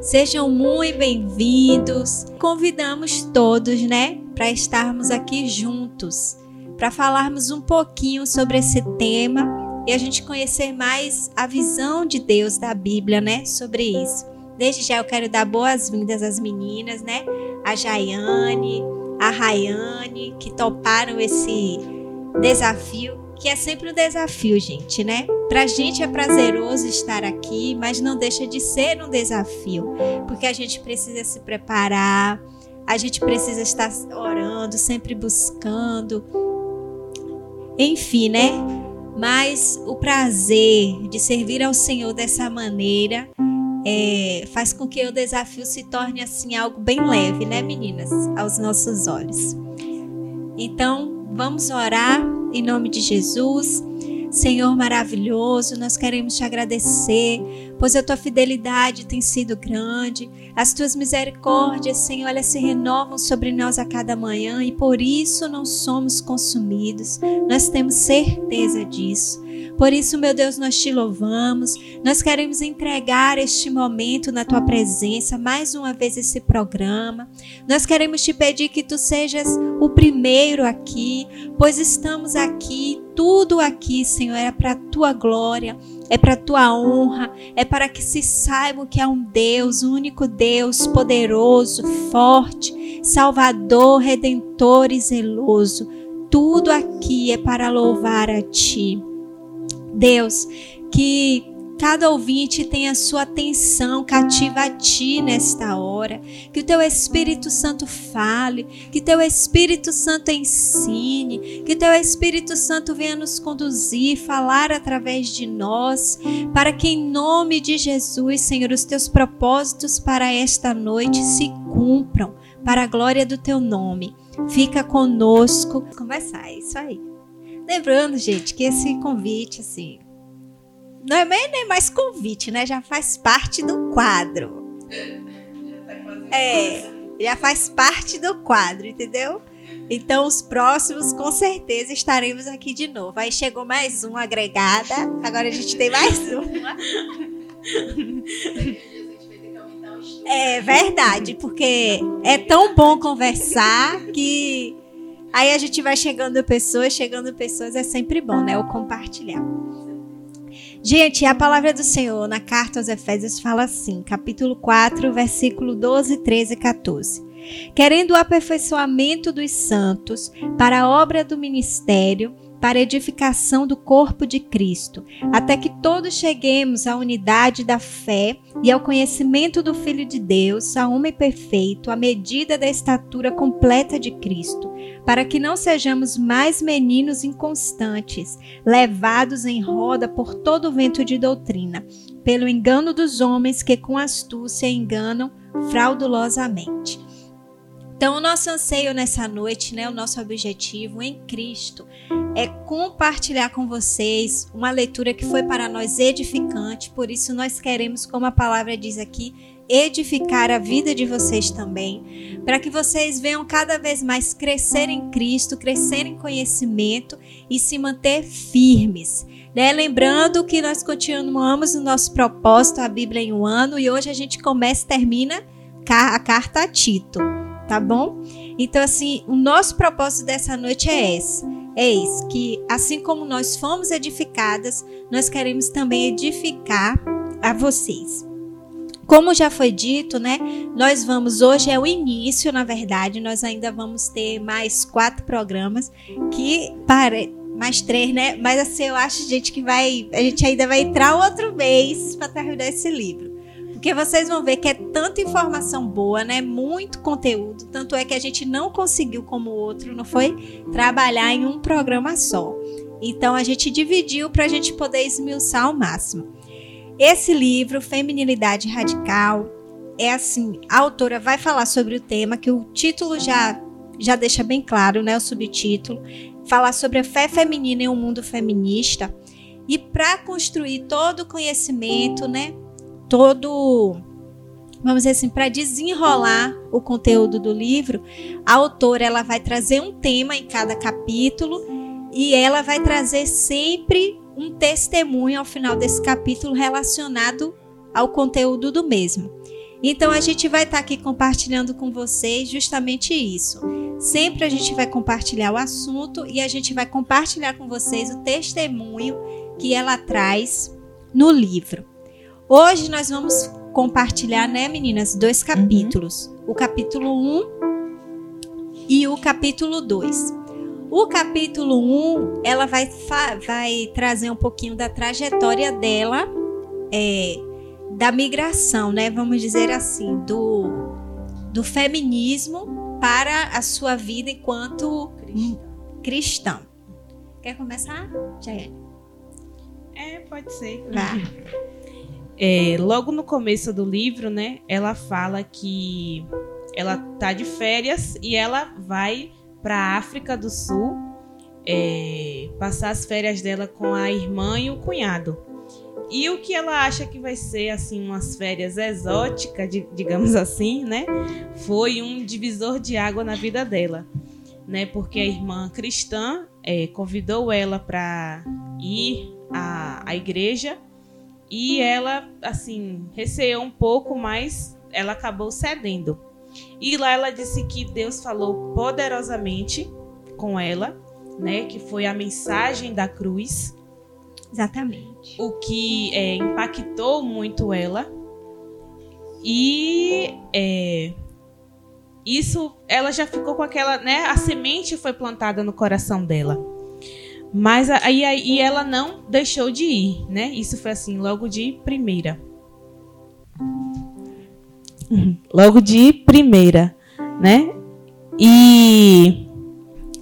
Sejam muito bem-vindos. Convidamos todos, né, para estarmos aqui juntos, para falarmos um pouquinho sobre esse tema e a gente conhecer mais a visão de Deus da Bíblia, né, sobre isso. Desde já eu quero dar boas-vindas às meninas, né? A Jaiane, a Rayane, que toparam esse desafio que é sempre um desafio, gente, né? Pra gente é prazeroso estar aqui, mas não deixa de ser um desafio, porque a gente precisa se preparar, a gente precisa estar orando, sempre buscando, enfim, né? Mas o prazer de servir ao Senhor dessa maneira é, faz com que o desafio se torne assim algo bem leve, né, meninas, aos nossos olhos. Então, vamos orar em nome de Jesus. Senhor maravilhoso, nós queremos te agradecer, pois a tua fidelidade tem sido grande, as tuas misericórdias, Senhor, elas se renovam sobre nós a cada manhã e por isso não somos consumidos, nós temos certeza disso. Por isso, meu Deus, nós te louvamos. Nós queremos entregar este momento na tua presença, mais uma vez esse programa. Nós queremos te pedir que tu sejas o primeiro aqui, pois estamos aqui, tudo aqui, Senhor, é para a tua glória, é para tua honra, é para que se saiba que há um Deus, um único Deus, poderoso, forte, Salvador, Redentor e zeloso. Tudo aqui é para louvar a ti. Deus, que cada ouvinte tenha sua atenção cativa a ti nesta hora. Que o teu Espírito Santo fale, que teu Espírito Santo ensine, que teu Espírito Santo venha nos conduzir, falar através de nós, para que em nome de Jesus, Senhor, os teus propósitos para esta noite se cumpram, para a glória do teu nome. Fica conosco. Conversar, é isso aí. Lembrando, gente, que esse convite, assim, não é nem mais convite, né? Já faz parte do quadro. É, já faz parte do quadro, entendeu? Então, os próximos, com certeza, estaremos aqui de novo. Aí chegou mais uma agregada, agora a gente tem mais uma. É verdade, porque é tão bom conversar que Aí a gente vai chegando pessoas, chegando pessoas é sempre bom, né? O compartilhar. Gente, a palavra do Senhor na carta aos Efésios fala assim, capítulo 4, versículo 12, 13 e 14. Querendo o aperfeiçoamento dos santos para a obra do ministério, para edificação do corpo de Cristo, até que todos cheguemos à unidade da fé e ao conhecimento do Filho de Deus, a homem perfeito, à medida da estatura completa de Cristo, para que não sejamos mais meninos inconstantes, levados em roda por todo vento de doutrina, pelo engano dos homens que com astúcia enganam fraudulosamente. Então, o nosso anseio nessa noite, né, o nosso objetivo em Cristo é compartilhar com vocês uma leitura que foi para nós edificante, por isso nós queremos, como a palavra diz aqui, edificar a vida de vocês também, para que vocês venham cada vez mais crescer em Cristo, crescer em conhecimento e se manter firmes. Né? Lembrando que nós continuamos no nosso propósito, a Bíblia em um ano, e hoje a gente começa e termina a carta a Tito tá bom? Então, assim, o nosso propósito dessa noite é esse. É esse, que assim como nós fomos edificadas, nós queremos também edificar a vocês. Como já foi dito, né? Nós vamos, hoje é o início, na verdade, nós ainda vamos ter mais quatro programas que para mais três, né? Mas assim, eu acho, gente, que vai. A gente ainda vai entrar outro mês para terminar esse livro. Porque vocês vão ver que é tanta informação boa, né? Muito conteúdo. Tanto é que a gente não conseguiu, como o outro, não foi? Trabalhar em um programa só. Então a gente dividiu para a gente poder esmiuçar ao máximo. Esse livro, Feminilidade Radical, é assim: a autora vai falar sobre o tema, que o título já, já deixa bem claro, né? O subtítulo. Falar sobre a fé feminina em um mundo feminista. E para construir todo o conhecimento, né? Todo vamos dizer assim, para desenrolar o conteúdo do livro, a autora ela vai trazer um tema em cada capítulo e ela vai trazer sempre um testemunho ao final desse capítulo relacionado ao conteúdo do mesmo. Então a gente vai estar tá aqui compartilhando com vocês justamente isso. Sempre a gente vai compartilhar o assunto e a gente vai compartilhar com vocês o testemunho que ela traz no livro. Hoje nós vamos compartilhar, né, meninas, dois capítulos. Uhum. O capítulo 1 e o capítulo 2. O capítulo 1, ela vai, vai trazer um pouquinho da trajetória dela, é, da migração, né? Vamos dizer assim, do, do feminismo para a sua vida enquanto cristã. cristã. Quer começar, Jaiane? É, pode ser. Vá. É, logo no começo do livro, né, ela fala que ela tá de férias e ela vai para a África do Sul é, passar as férias dela com a irmã e o cunhado. E o que ela acha que vai ser assim umas férias exóticas, digamos assim, né? Foi um divisor de água na vida dela, né? Porque a irmã cristã é, convidou ela para ir à, à igreja e ela, assim, receou um pouco, mas ela acabou cedendo. E lá ela disse que Deus falou poderosamente com ela, né? Que foi a mensagem da cruz. Exatamente. O que é, impactou muito ela. E é, isso, ela já ficou com aquela, né? A semente foi plantada no coração dela. Mas aí, aí ela não deixou de ir, né? Isso foi assim, logo de primeira. Logo de primeira, né? E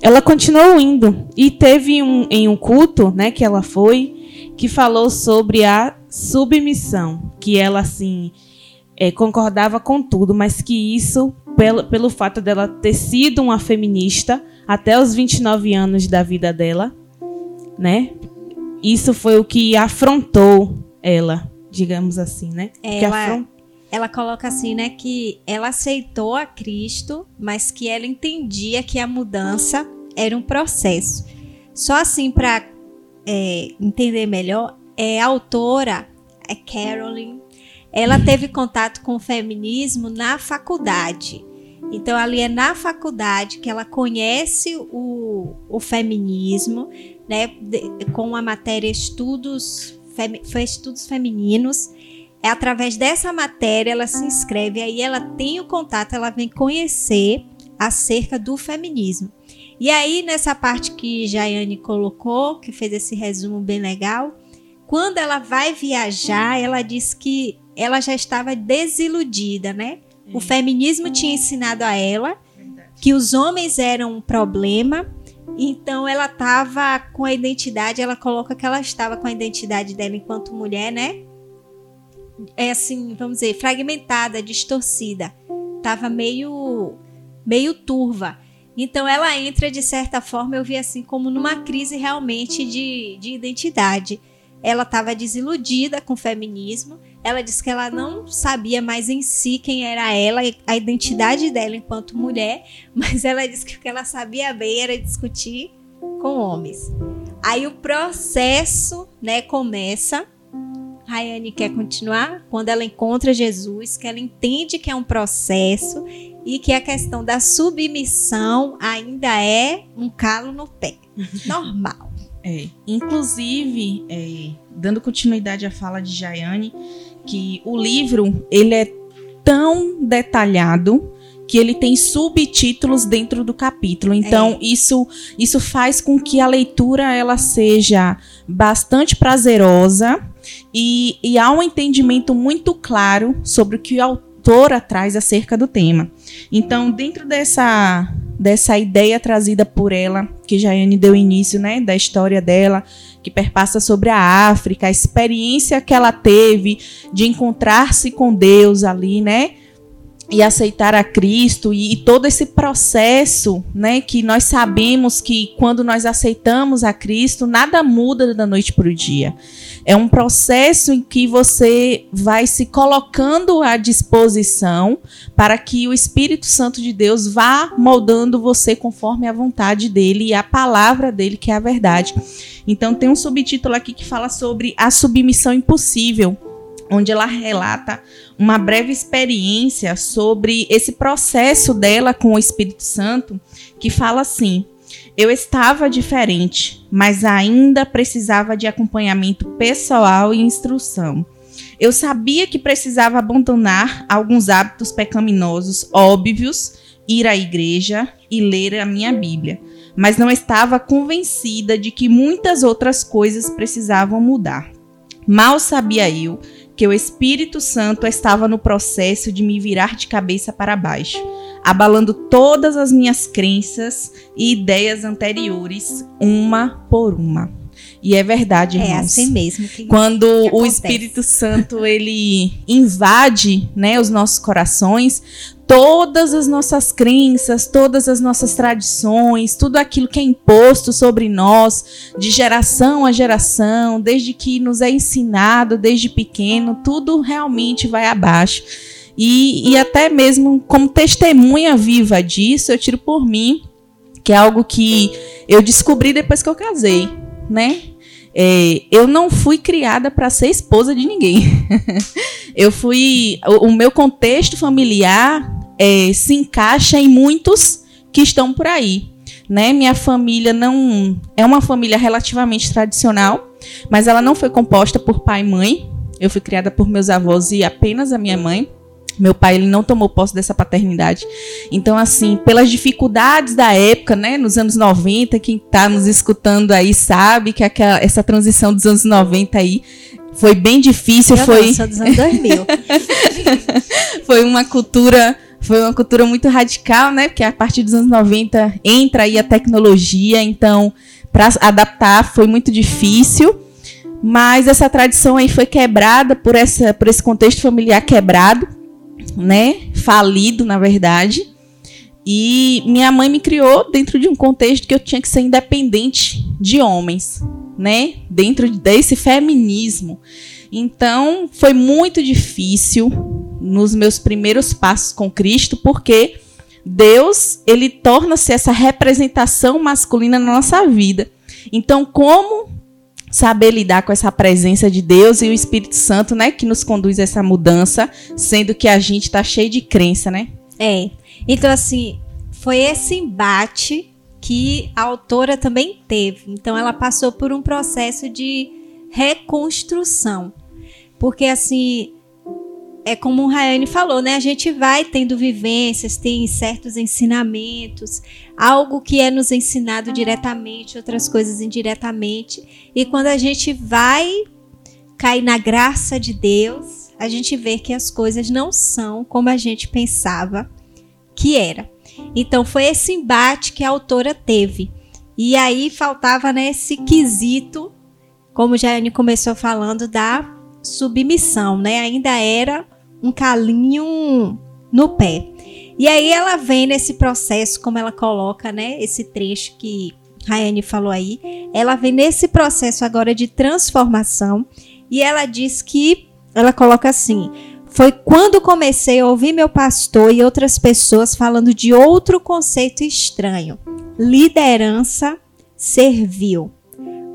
ela continuou indo e teve um em um culto, né, que ela foi, que falou sobre a submissão, que ela assim é, concordava com tudo, mas que isso pelo, pelo fato dela ter sido uma feminista até os 29 anos da vida dela, né? Isso foi o que afrontou ela, digamos assim, né? Ela, ela coloca assim, né, que ela aceitou a Cristo, mas que ela entendia que a mudança era um processo. Só assim para é, entender melhor, é a autora, é Carolyn, ela teve contato com o feminismo na faculdade. Então, ali é na faculdade que ela conhece o, o feminismo, né, com a matéria Estudos, fem, Estudos Femininos. É através dessa matéria ela se inscreve, aí ela tem o contato, ela vem conhecer acerca do feminismo. E aí, nessa parte que Jaiane colocou, que fez esse resumo bem legal, quando ela vai viajar, ela diz que ela já estava desiludida, né? O feminismo tinha ensinado a ela que os homens eram um problema, então ela estava com a identidade, ela coloca que ela estava com a identidade dela enquanto mulher, né? É assim, vamos dizer, fragmentada, distorcida. Tava meio meio turva. Então ela entra de certa forma, eu vi assim como numa crise realmente de, de identidade. Ela estava desiludida com o feminismo ela disse que ela não sabia mais em si quem era ela, a identidade dela enquanto mulher, mas ela disse que o que ela sabia bem era discutir com homens. Aí o processo, né, começa. Rayane quer continuar quando ela encontra Jesus, que ela entende que é um processo e que a questão da submissão ainda é um calo no pé. Normal. É, inclusive, é, dando continuidade à fala de Jaiane, que o livro ele é tão detalhado que ele tem subtítulos dentro do capítulo. Então, é. isso isso faz com que a leitura ela seja bastante prazerosa e, e há um entendimento muito claro sobre o que o autor traz acerca do tema. Então, dentro dessa dessa ideia trazida por ela, que Jaiane deu início, né, da história dela, que perpassa sobre a África, a experiência que ela teve de encontrar-se com Deus ali, né? E aceitar a Cristo e, e, todo esse processo, né? Que nós sabemos que quando nós aceitamos a Cristo, nada muda da noite para o dia. É um processo em que você vai se colocando à disposição para que o Espírito Santo de Deus vá moldando você conforme a vontade dele e a palavra dele, que é a verdade. Então tem um subtítulo aqui que fala sobre a submissão impossível. onde ela relata uma breve experiência sobre esse processo dela com o Espírito Santo, que fala assim: Eu estava diferente, mas ainda precisava de acompanhamento pessoal e instrução. Eu sabia que precisava abandonar alguns hábitos pecaminosos óbvios, ir à igreja e ler a minha Bíblia, mas não estava convencida de que muitas outras coisas precisavam mudar. Mal sabia eu que o Espírito Santo estava no processo de me virar de cabeça para baixo, abalando todas as minhas crenças e ideias anteriores, uma por uma. E é verdade, é irmãos. É assim mesmo. Que, Quando que o Espírito Santo ele invade, né, os nossos corações, todas as nossas crenças, todas as nossas tradições, tudo aquilo que é imposto sobre nós, de geração a geração, desde que nos é ensinado desde pequeno, tudo realmente vai abaixo. E, e até mesmo como testemunha viva disso, eu tiro por mim, que é algo que eu descobri depois que eu casei, né? É, eu não fui criada para ser esposa de ninguém. eu fui. O, o, meu contexto familiar é, se encaixa em muitos que estão por aí. Né? Minha família não. É uma família relativamente tradicional, mas ela não foi composta por pai e mãe. Eu fui criada por meus avós e apenas a minha mãe. Meu pai ele não tomou posse dessa paternidade. Então, assim, pelas dificuldades da época, né, nos anos 90, quem está nos escutando aí sabe que aquela, essa transição dos anos 90 aí foi bem difícil. Eu foi dos anos 2000. foi uma cultura. Foi uma cultura muito radical, né? Porque a partir dos anos 90 entra aí a tecnologia, então para adaptar foi muito difícil. Mas essa tradição aí foi quebrada por, essa, por esse contexto familiar quebrado né, falido, na verdade. E minha mãe me criou dentro de um contexto que eu tinha que ser independente de homens, né? Dentro desse feminismo. Então, foi muito difícil nos meus primeiros passos com Cristo, porque Deus, ele torna-se essa representação masculina na nossa vida. Então, como saber lidar com essa presença de Deus e o Espírito Santo, né, que nos conduz a essa mudança, sendo que a gente está cheio de crença, né? É. Então assim, foi esse embate que a autora também teve. Então ela passou por um processo de reconstrução. Porque assim, é como o Rayane falou, né? A gente vai tendo vivências, tem certos ensinamentos, algo que é nos ensinado diretamente, outras coisas indiretamente. E quando a gente vai cair na graça de Deus, a gente vê que as coisas não são como a gente pensava que era. Então foi esse embate que a autora teve. E aí faltava né, esse quesito, como a Jane começou falando, da submissão, né? Ainda era um calinho no pé. E aí ela vem nesse processo, como ela coloca, né? Esse trecho que Rayane falou aí. Ela vem nesse processo agora de transformação e ela diz que ela coloca assim: foi quando comecei a ouvir meu pastor e outras pessoas falando de outro conceito estranho: liderança servil.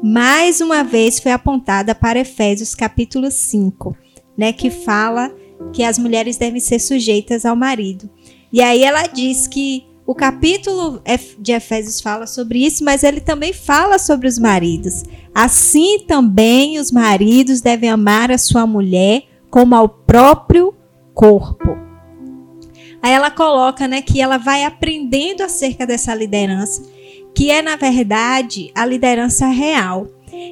Mais uma vez foi apontada para Efésios capítulo 5, né, que fala que as mulheres devem ser sujeitas ao marido. E aí ela diz que o capítulo de Efésios fala sobre isso, mas ele também fala sobre os maridos. Assim também os maridos devem amar a sua mulher como ao próprio corpo. Aí ela coloca, né, que ela vai aprendendo acerca dessa liderança, que é na verdade a liderança real.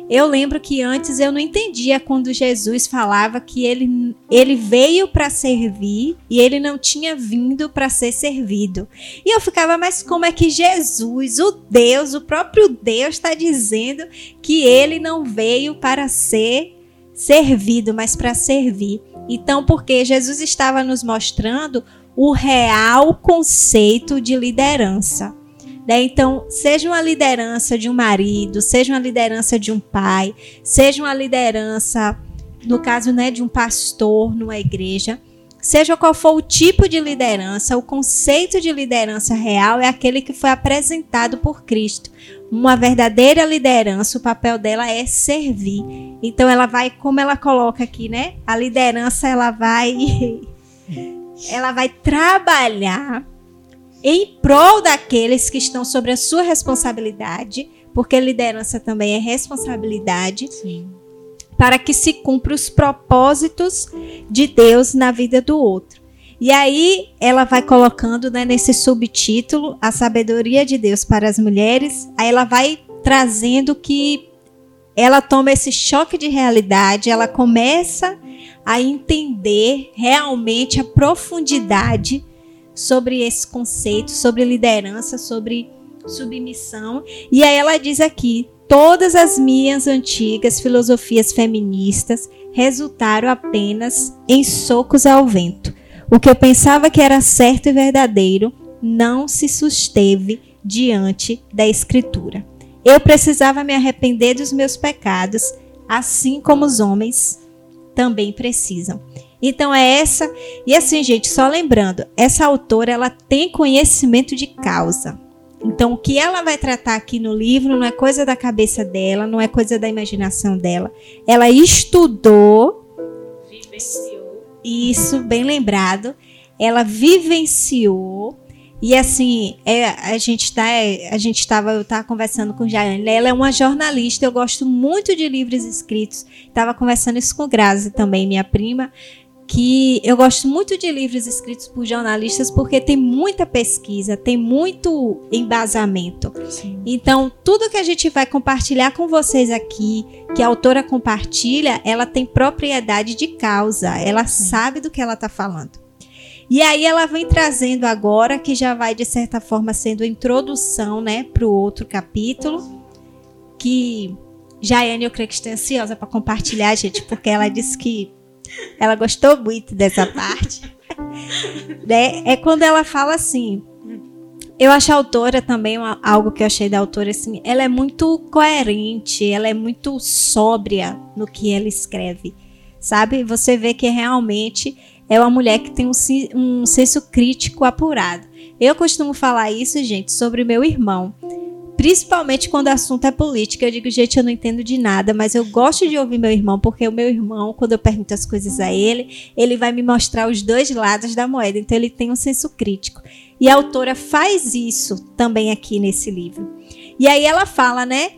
Eu lembro que antes eu não entendia quando Jesus falava que ele, ele veio para servir e ele não tinha vindo para ser servido. E eu ficava, mas como é que Jesus, o Deus, o próprio Deus, está dizendo que ele não veio para ser servido, mas para servir? Então, porque Jesus estava nos mostrando o real conceito de liderança. Né? Então, seja uma liderança de um marido, seja uma liderança de um pai, seja uma liderança, no caso né, de um pastor numa igreja, Seja qual for o tipo de liderança, o conceito de liderança real é aquele que foi apresentado por Cristo. Uma verdadeira liderança, o papel dela é servir. Então ela vai, como ela coloca aqui, né? A liderança ela vai ela vai trabalhar em prol daqueles que estão sobre a sua responsabilidade, porque liderança também é responsabilidade. Sim para que se cumpra os propósitos de Deus na vida do outro. E aí ela vai colocando né, nesse subtítulo a sabedoria de Deus para as mulheres. Aí ela vai trazendo que ela toma esse choque de realidade, ela começa a entender realmente a profundidade sobre esse conceito, sobre liderança, sobre submissão. E aí ela diz aqui: Todas as minhas antigas filosofias feministas resultaram apenas em socos ao vento. O que eu pensava que era certo e verdadeiro não se susteve diante da Escritura. Eu precisava me arrepender dos meus pecados, assim como os homens também precisam. Então é essa, e assim, gente, só lembrando, essa autora ela tem conhecimento de causa. Então, o que ela vai tratar aqui no livro não é coisa da cabeça dela, não é coisa da imaginação dela. Ela estudou. Vivenciou. Isso, bem lembrado. Ela vivenciou. E assim, é, a gente tá, a gente estava, eu estava conversando com Jaiane, ela é uma jornalista, eu gosto muito de livros escritos. Estava conversando isso com Grazi também, minha prima que eu gosto muito de livros escritos por jornalistas porque tem muita pesquisa, tem muito embasamento. Sim. Então, tudo que a gente vai compartilhar com vocês aqui, que a autora compartilha, ela tem propriedade de causa, ela Sim. sabe do que ela está falando. E aí ela vem trazendo agora, que já vai de certa forma sendo introdução, né, para o outro capítulo, que Jaiane eu creio que está ansiosa para compartilhar, gente, porque ela disse que ela gostou muito dessa parte. né? É quando ela fala assim. Eu acho a autora também uma, algo que eu achei da autora assim, ela é muito coerente, ela é muito sóbria no que ela escreve, sabe? Você vê que realmente é uma mulher que tem um, um senso crítico apurado. Eu costumo falar isso, gente, sobre meu irmão. Principalmente quando o assunto é política. Eu digo, gente, eu não entendo de nada, mas eu gosto de ouvir meu irmão, porque o meu irmão, quando eu pergunto as coisas a ele, ele vai me mostrar os dois lados da moeda. Então ele tem um senso crítico. E a autora faz isso também aqui nesse livro. E aí ela fala, né?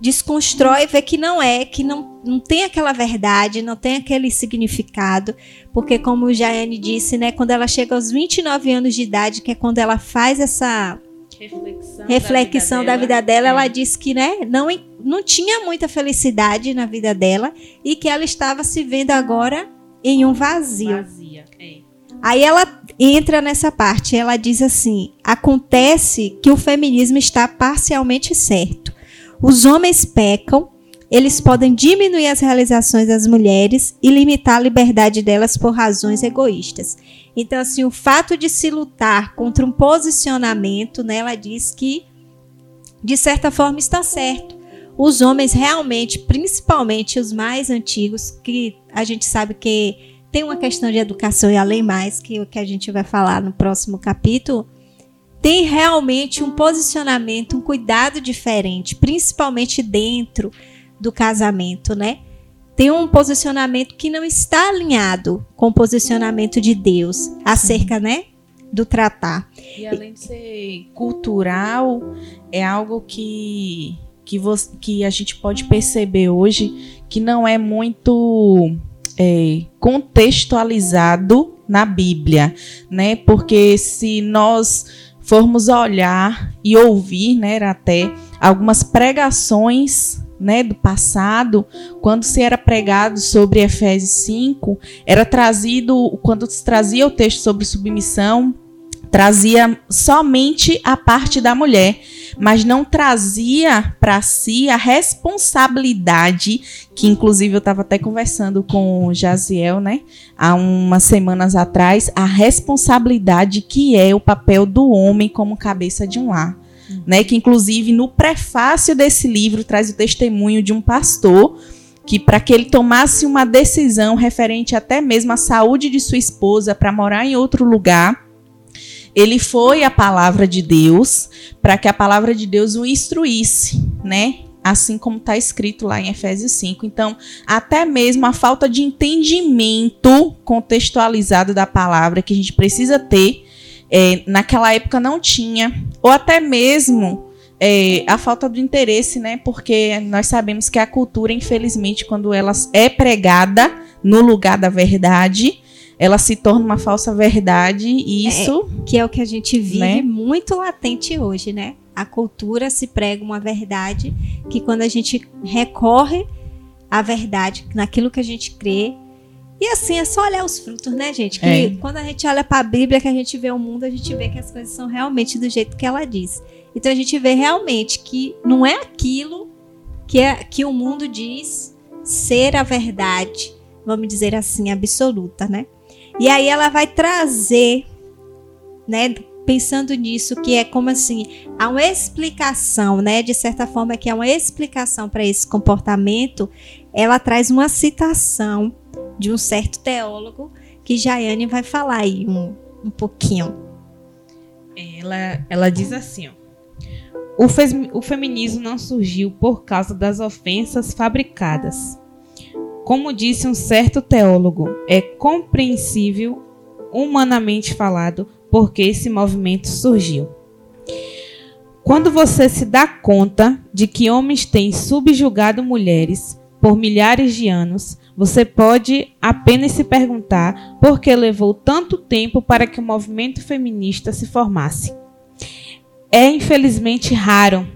desconstrói, vê que não é, que não, não tem aquela verdade, não tem aquele significado, porque como o Jaiane disse, né, quando ela chega aos 29 anos de idade, que é quando ela faz essa reflexão, reflexão da, vida da vida dela, é. ela disse que né, não, não tinha muita felicidade na vida dela e que ela estava se vendo agora em um vazio. Vazia, é. Aí ela entra nessa parte, ela diz assim: acontece que o feminismo está parcialmente certo. Os homens pecam, eles podem diminuir as realizações das mulheres e limitar a liberdade delas por razões egoístas. Então, assim, o fato de se lutar contra um posicionamento, né, ela diz que, de certa forma, está certo. Os homens realmente, principalmente os mais antigos, que a gente sabe que tem uma questão de educação e além mais, que é o que a gente vai falar no próximo capítulo, tem realmente um posicionamento, um cuidado diferente, principalmente dentro do casamento, né? Tem um posicionamento que não está alinhado com o posicionamento de Deus acerca, né, do tratar. E além de ser cultural, é algo que que, você, que a gente pode perceber hoje que não é muito é, contextualizado na Bíblia, né? Porque se nós formos olhar e ouvir, né, até algumas pregações né, do passado, quando se era pregado sobre Efésios 5, era trazido, quando se trazia o texto sobre submissão, trazia somente a parte da mulher, mas não trazia para si a responsabilidade, que inclusive eu estava até conversando com o Jaziel, né, há umas semanas atrás, a responsabilidade que é o papel do homem como cabeça de um lar né, que inclusive no prefácio desse livro traz o testemunho de um pastor que para que ele tomasse uma decisão referente até mesmo à saúde de sua esposa para morar em outro lugar, ele foi à palavra de Deus para que a palavra de Deus o instruísse, né? Assim como está escrito lá em Efésios 5. Então, até mesmo a falta de entendimento contextualizado da palavra que a gente precisa ter, é, naquela época não tinha, ou até mesmo é, a falta do interesse, né? Porque nós sabemos que a cultura, infelizmente, quando ela é pregada no lugar da verdade, ela se torna uma falsa verdade e é, isso. É, que é o que a gente vive né? muito latente hoje, né? A cultura se prega uma verdade que quando a gente recorre à verdade, naquilo que a gente crê, e assim, é só olhar os frutos, né, gente? Que é. quando a gente olha para a Bíblia, que a gente vê o mundo, a gente vê que as coisas são realmente do jeito que ela diz. Então a gente vê realmente que não é aquilo que, é, que o mundo diz ser a verdade, vamos dizer assim, absoluta, né? E aí ela vai trazer, né, pensando nisso, que é como assim, há uma explicação, né, de certa forma que é uma explicação para esse comportamento, ela traz uma citação de um certo teólogo que Jaiane vai falar aí um, um pouquinho. Ela, ela diz assim, ó, o, fe o feminismo não surgiu por causa das ofensas fabricadas. Como disse um certo teólogo, é compreensível, humanamente falado, porque esse movimento surgiu. Quando você se dá conta de que homens têm subjugado mulheres por milhares de anos, você pode apenas se perguntar por que levou tanto tempo para que o movimento feminista se formasse. É infelizmente raro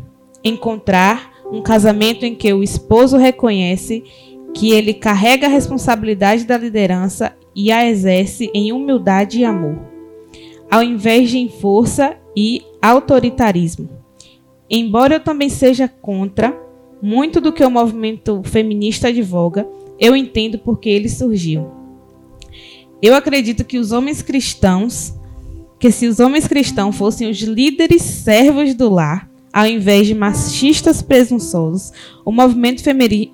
encontrar um casamento em que o esposo reconhece que ele carrega a responsabilidade da liderança e a exerce em humildade e amor, ao invés de em força e autoritarismo. Embora eu também seja contra muito do que o movimento feminista advoga, eu entendo porque ele surgiu. Eu acredito que os homens cristãos, que se os homens cristãos fossem os líderes servos do lar, ao invés de machistas presunçosos, o movimento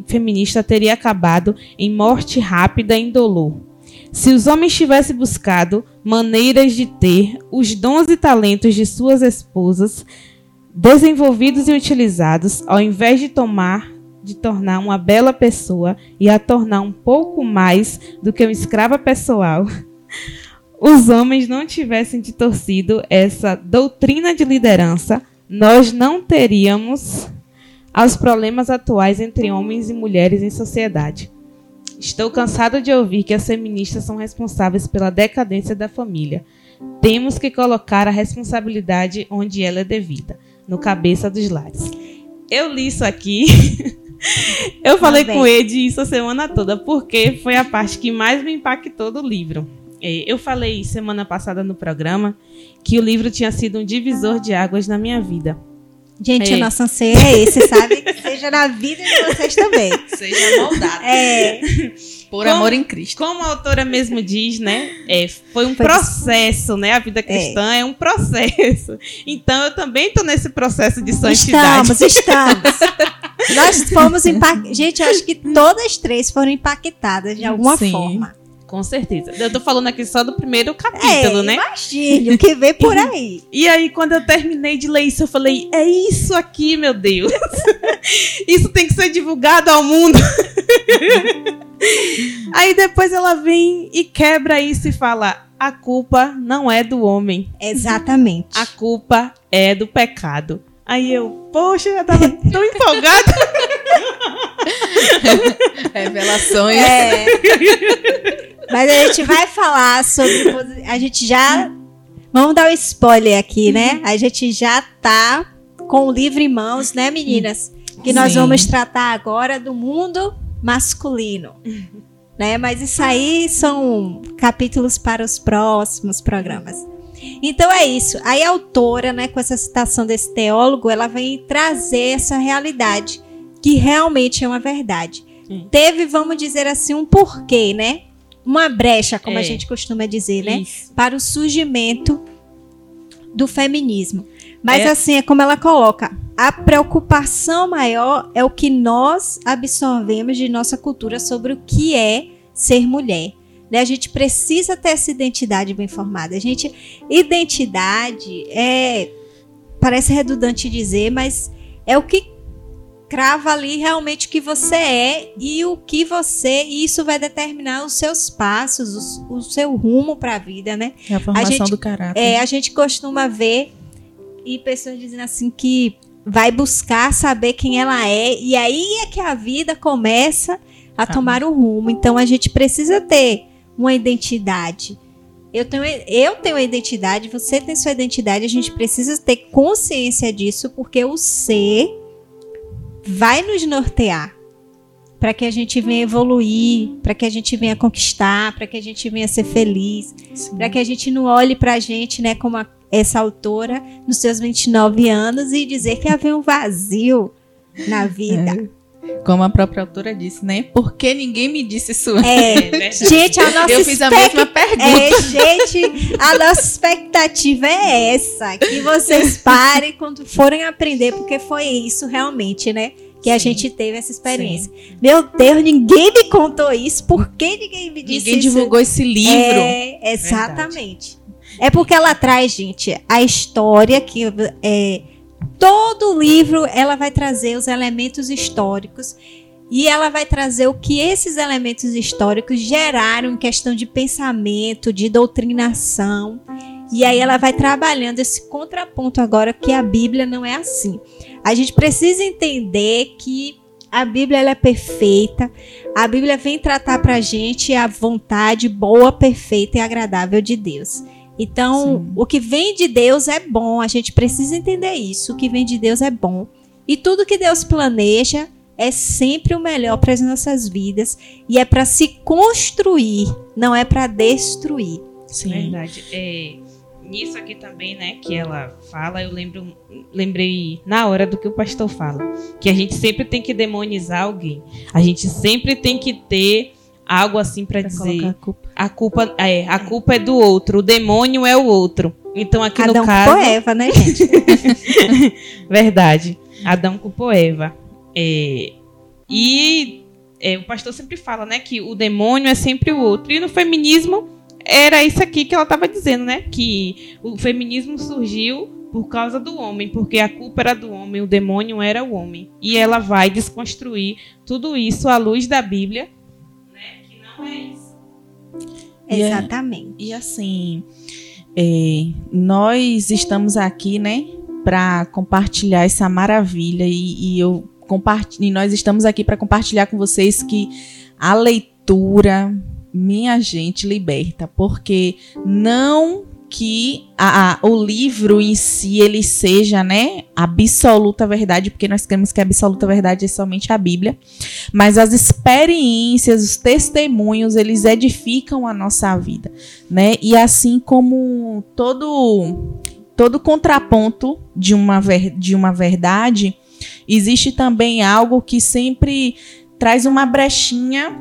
feminista teria acabado em morte rápida e indolor. Se os homens tivessem buscado maneiras de ter os dons e talentos de suas esposas desenvolvidos e utilizados, ao invés de tomar de tornar uma bela pessoa e a tornar um pouco mais do que uma escrava pessoal, os homens não tivessem de torcido essa doutrina de liderança, nós não teríamos os problemas atuais entre homens e mulheres em sociedade. Estou cansado de ouvir que as feministas são responsáveis pela decadência da família. Temos que colocar a responsabilidade onde ela é devida, no cabeça dos lares. Eu li isso aqui Eu falei com Ed isso a semana toda, porque foi a parte que mais me impactou do livro. É, eu falei semana passada no programa que o livro tinha sido um divisor de águas na minha vida. Gente, é. o nosso anseio é esse, sabe? Que seja na vida de vocês também. Seja moldado. É. Por como, amor em Cristo. Como a autora mesmo diz, né? É, foi um foi processo, né? A vida cristã é. é. um processo. Então eu também estou nesse processo de santidade. Estamos, estamos. Nós fomos impactadas. Gente, eu acho que todas três foram impactadas de alguma Sim. forma. Com certeza. Eu tô falando aqui só do primeiro capítulo, é, né? Imagine o que vem por aí. e aí, quando eu terminei de ler isso, eu falei: é isso aqui, meu Deus. isso tem que ser divulgado ao mundo. aí depois ela vem e quebra isso e fala: a culpa não é do homem. Exatamente. A culpa é do pecado. Aí eu, poxa, eu tava tão empolgada. Revelações. É. Mas a gente vai falar sobre. A gente já. Vamos dar um spoiler aqui, né? A gente já tá com o livro em mãos, né, meninas? Que nós Sim. vamos tratar agora do mundo masculino. Né? Mas isso aí são capítulos para os próximos programas. Então é isso. Aí a autora, né, com essa citação desse teólogo, ela vem trazer essa realidade que realmente é uma verdade. Hum. Teve, vamos dizer assim, um porquê, né? Uma brecha, como é. a gente costuma dizer, né? Isso. Para o surgimento do feminismo. Mas é. assim, é como ela coloca. a preocupação maior é o que nós absorvemos de nossa cultura sobre o que é ser mulher. Né? A gente precisa ter essa identidade bem formada. A gente, identidade é parece redundante dizer, mas é o que crava ali realmente o que você é e o que você e isso vai determinar os seus passos, o, o seu rumo para a vida, né? É a formação a gente, do caráter. É, a gente costuma ver e pessoas dizendo assim que vai buscar saber quem ela é e aí é que a vida começa a tomar um rumo. Então a gente precisa ter uma identidade. Eu tenho, eu tenho uma identidade, você tem sua identidade, a gente precisa ter consciência disso, porque o ser vai nos nortear para que a gente venha evoluir, para que a gente venha conquistar, para que a gente venha ser feliz, para que a gente não olhe para a gente, né, como a, essa autora nos seus 29 anos e dizer que havia um vazio na vida. Como a própria autora disse, né? Por que ninguém me disse isso é, é gente, a nossa Eu fiz a mesma pergunta. É, gente, a nossa expectativa é essa. Que vocês parem quando forem aprender, porque foi isso realmente, né? Que Sim. a gente teve essa experiência. Sim. Meu Deus, ninguém me contou isso. Por que ninguém me disse ninguém isso? Ninguém divulgou esse livro. É, exatamente. Verdade. É porque ela traz, gente, a história que é todo livro ela vai trazer os elementos históricos e ela vai trazer o que esses elementos históricos geraram em questão de pensamento, de doutrinação. E aí ela vai trabalhando esse contraponto agora que a Bíblia não é assim. A gente precisa entender que a Bíblia é perfeita. A Bíblia vem tratar para a gente a vontade boa, perfeita e agradável de Deus. Então, Sim. o que vem de Deus é bom, a gente precisa entender isso. O que vem de Deus é bom. E tudo que Deus planeja é sempre o melhor para as nossas vidas e é para se construir, não é para destruir. Sim. Verdade. É, nisso aqui também, né, que ela fala, eu lembro, lembrei na hora do que o pastor fala, que a gente sempre tem que demonizar alguém. A gente sempre tem que ter algo assim para dizer. a culpa. a culpa é a culpa é do outro o demônio é o outro. Então aqui Adão no caso culpou Eva né gente? Verdade. Adão culpou Eva. É, e é, o pastor sempre fala né que o demônio é sempre o outro. E no feminismo era isso aqui que ela estava dizendo né que o feminismo surgiu por causa do homem, porque a culpa era do homem, o demônio era o homem. E ela vai desconstruir tudo isso à luz da Bíblia é isso. Exatamente. E, e assim, é, nós estamos aqui, né, para compartilhar essa maravilha e, e eu e nós estamos aqui para compartilhar com vocês que a leitura, minha gente, liberta, porque não que a, a, o livro em si ele seja, né, absoluta verdade, porque nós cremos que a absoluta verdade é somente a Bíblia, mas as experiências, os testemunhos, eles edificam a nossa vida, né? E assim como todo todo contraponto de uma ver, de uma verdade, existe também algo que sempre traz uma brechinha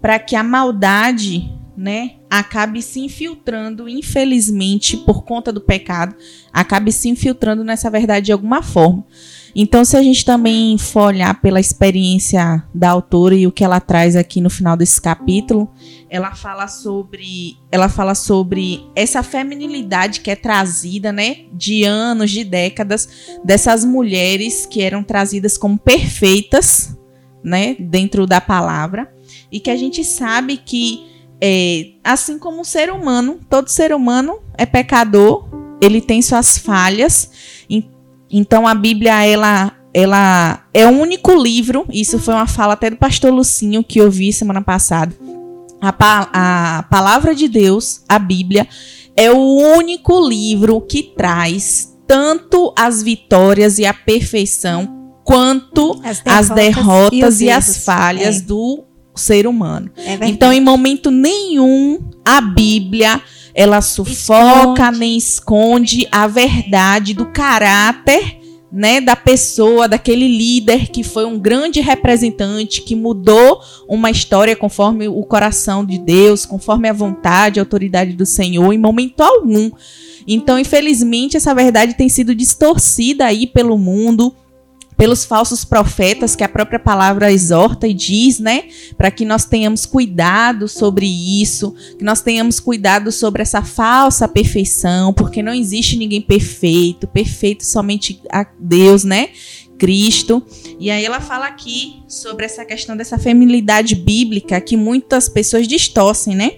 para que a maldade né, acabe se infiltrando, infelizmente, por conta do pecado, acabe se infiltrando nessa verdade de alguma forma. Então, se a gente também for olhar pela experiência da autora e o que ela traz aqui no final desse capítulo, ela fala sobre, ela fala sobre essa feminilidade que é trazida, né, de anos, de décadas, dessas mulheres que eram trazidas como perfeitas, né, dentro da palavra, e que a gente sabe que é, assim como o ser humano, todo ser humano é pecador, ele tem suas falhas. Então a Bíblia ela ela é o único livro, isso foi uma fala até do pastor Lucinho que eu vi semana passada. A, a palavra de Deus, a Bíblia, é o único livro que traz tanto as vitórias e a perfeição quanto as derrotas, as derrotas e, e as falhas é. do ser humano. É então, em momento nenhum, a Bíblia ela sufoca esconde. nem esconde a verdade do caráter né, da pessoa, daquele líder que foi um grande representante, que mudou uma história conforme o coração de Deus, conforme a vontade, a autoridade do Senhor, em momento algum. Então, infelizmente, essa verdade tem sido distorcida aí pelo mundo, pelos falsos profetas que a própria palavra exorta e diz, né, para que nós tenhamos cuidado sobre isso, que nós tenhamos cuidado sobre essa falsa perfeição, porque não existe ninguém perfeito, perfeito somente a Deus, né? Cristo. E aí ela fala aqui sobre essa questão dessa feminilidade bíblica que muitas pessoas distorcem, né?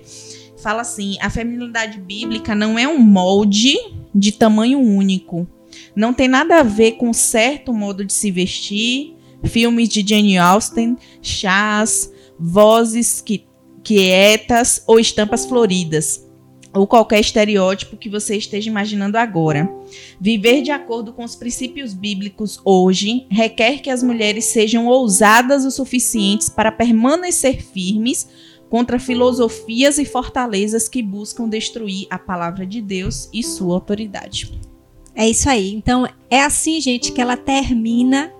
Fala assim: a feminilidade bíblica não é um molde de tamanho único. Não tem nada a ver com certo modo de se vestir, filmes de Jane Austen, chás, vozes quietas ou estampas floridas ou qualquer estereótipo que você esteja imaginando agora. Viver de acordo com os princípios bíblicos hoje requer que as mulheres sejam ousadas o suficientes para permanecer firmes contra filosofias e fortalezas que buscam destruir a palavra de Deus e sua autoridade. É isso aí. Então, é assim, gente, que ela termina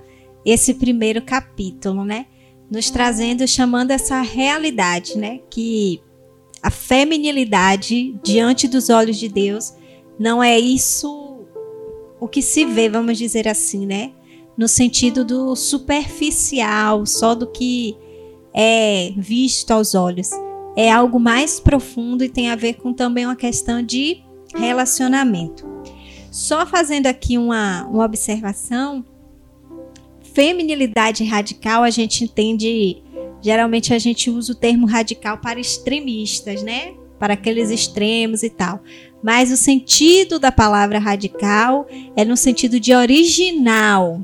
esse primeiro capítulo, né? Nos trazendo, chamando essa realidade, né? Que a feminilidade diante dos olhos de Deus não é isso o que se vê, vamos dizer assim, né? No sentido do superficial, só do que é visto aos olhos. É algo mais profundo e tem a ver com também uma questão de relacionamento. Só fazendo aqui uma, uma observação, feminilidade radical a gente entende geralmente a gente usa o termo radical para extremistas, né? Para aqueles extremos e tal. Mas o sentido da palavra radical é no sentido de original,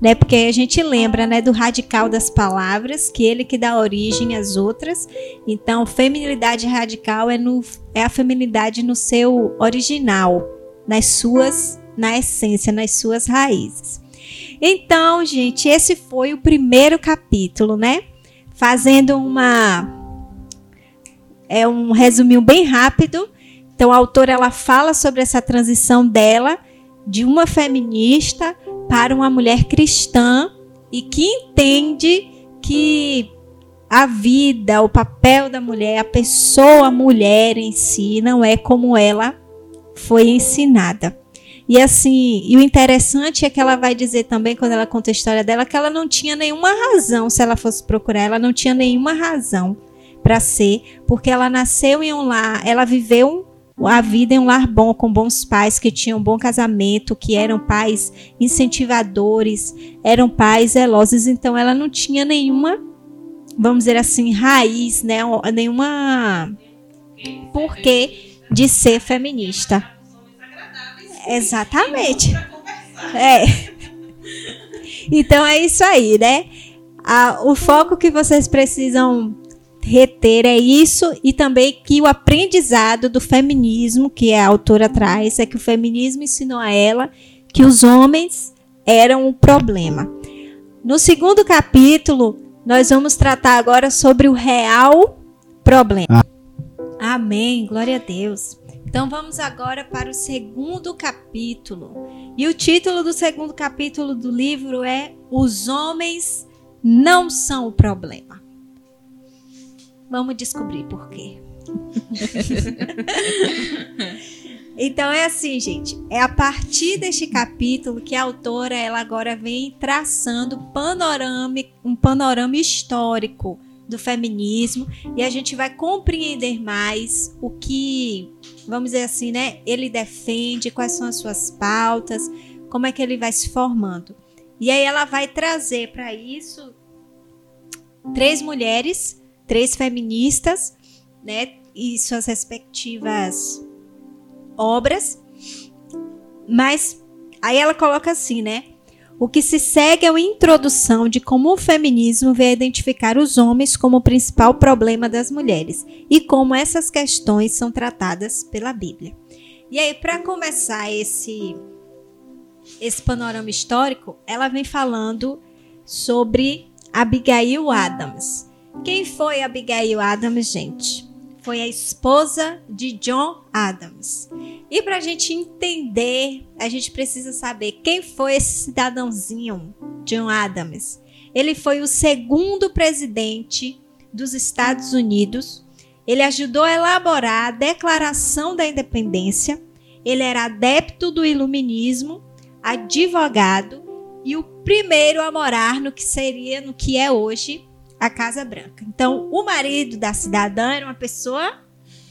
né? Porque a gente lembra, né, do radical das palavras, que ele que dá origem às outras. Então, feminilidade radical é no é a feminilidade no seu original, nas suas, na essência, nas suas raízes. Então, gente, esse foi o primeiro capítulo, né? fazendo uma é um resuminho bem rápido. Então a autora ela fala sobre essa transição dela de uma feminista para uma mulher cristã e que entende que a vida, o papel da mulher, a pessoa mulher em si não é como ela foi ensinada. E assim, e o interessante é que ela vai dizer também, quando ela conta a história dela, que ela não tinha nenhuma razão, se ela fosse procurar, ela não tinha nenhuma razão para ser, porque ela nasceu em um lar, ela viveu a vida em um lar bom, com bons pais, que tinham um bom casamento, que eram pais incentivadores, eram pais zelosos, então ela não tinha nenhuma, vamos dizer assim, raiz, né? Nenhuma porquê de ser feminista. Exatamente. É. Então é isso aí, né? A, o foco que vocês precisam reter é isso e também que o aprendizado do feminismo que a autora traz é que o feminismo ensinou a ela que os homens eram o problema. No segundo capítulo, nós vamos tratar agora sobre o real problema. Ah. Amém, glória a Deus. Então vamos agora para o segundo capítulo. E o título do segundo capítulo do livro é Os Homens Não São o Problema. Vamos descobrir por quê. então é assim, gente. É a partir deste capítulo que a autora ela agora vem traçando panorama, um panorama histórico do feminismo e a gente vai compreender mais o que, vamos dizer assim, né, ele defende, quais são as suas pautas, como é que ele vai se formando. E aí ela vai trazer para isso três mulheres, três feministas, né, e suas respectivas obras. Mas aí ela coloca assim, né? O que se segue é uma introdução de como o feminismo vem identificar os homens como o principal problema das mulheres e como essas questões são tratadas pela Bíblia. E aí, para começar esse esse panorama histórico, ela vem falando sobre Abigail Adams. Quem foi Abigail Adams, gente? Foi a esposa de John Adams. E para a gente entender, a gente precisa saber quem foi esse cidadãozinho, John Adams. Ele foi o segundo presidente dos Estados Unidos. Ele ajudou a elaborar a Declaração da Independência. Ele era adepto do iluminismo, advogado e o primeiro a morar no que seria, no que é hoje a Casa Branca. Então, o marido da cidadã era uma pessoa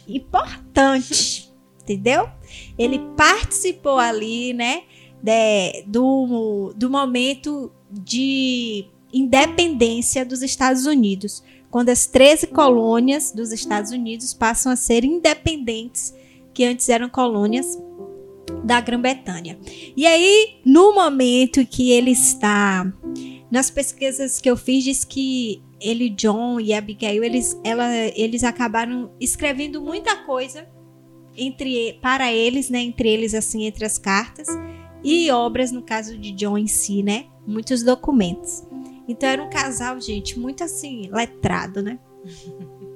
importante, entendeu? Ele participou ali, né, de, do, do momento de independência dos Estados Unidos, quando as 13 colônias dos Estados Unidos passam a ser independentes, que antes eram colônias da Grã-Bretanha. E aí, no momento que ele está nas pesquisas que eu fiz diz que ele, John e Abigail, eles, ela, eles acabaram escrevendo muita coisa entre para eles, né, entre eles assim, entre as cartas e obras no caso de John em si, né, muitos documentos. Então era um casal, gente, muito assim, letrado, né?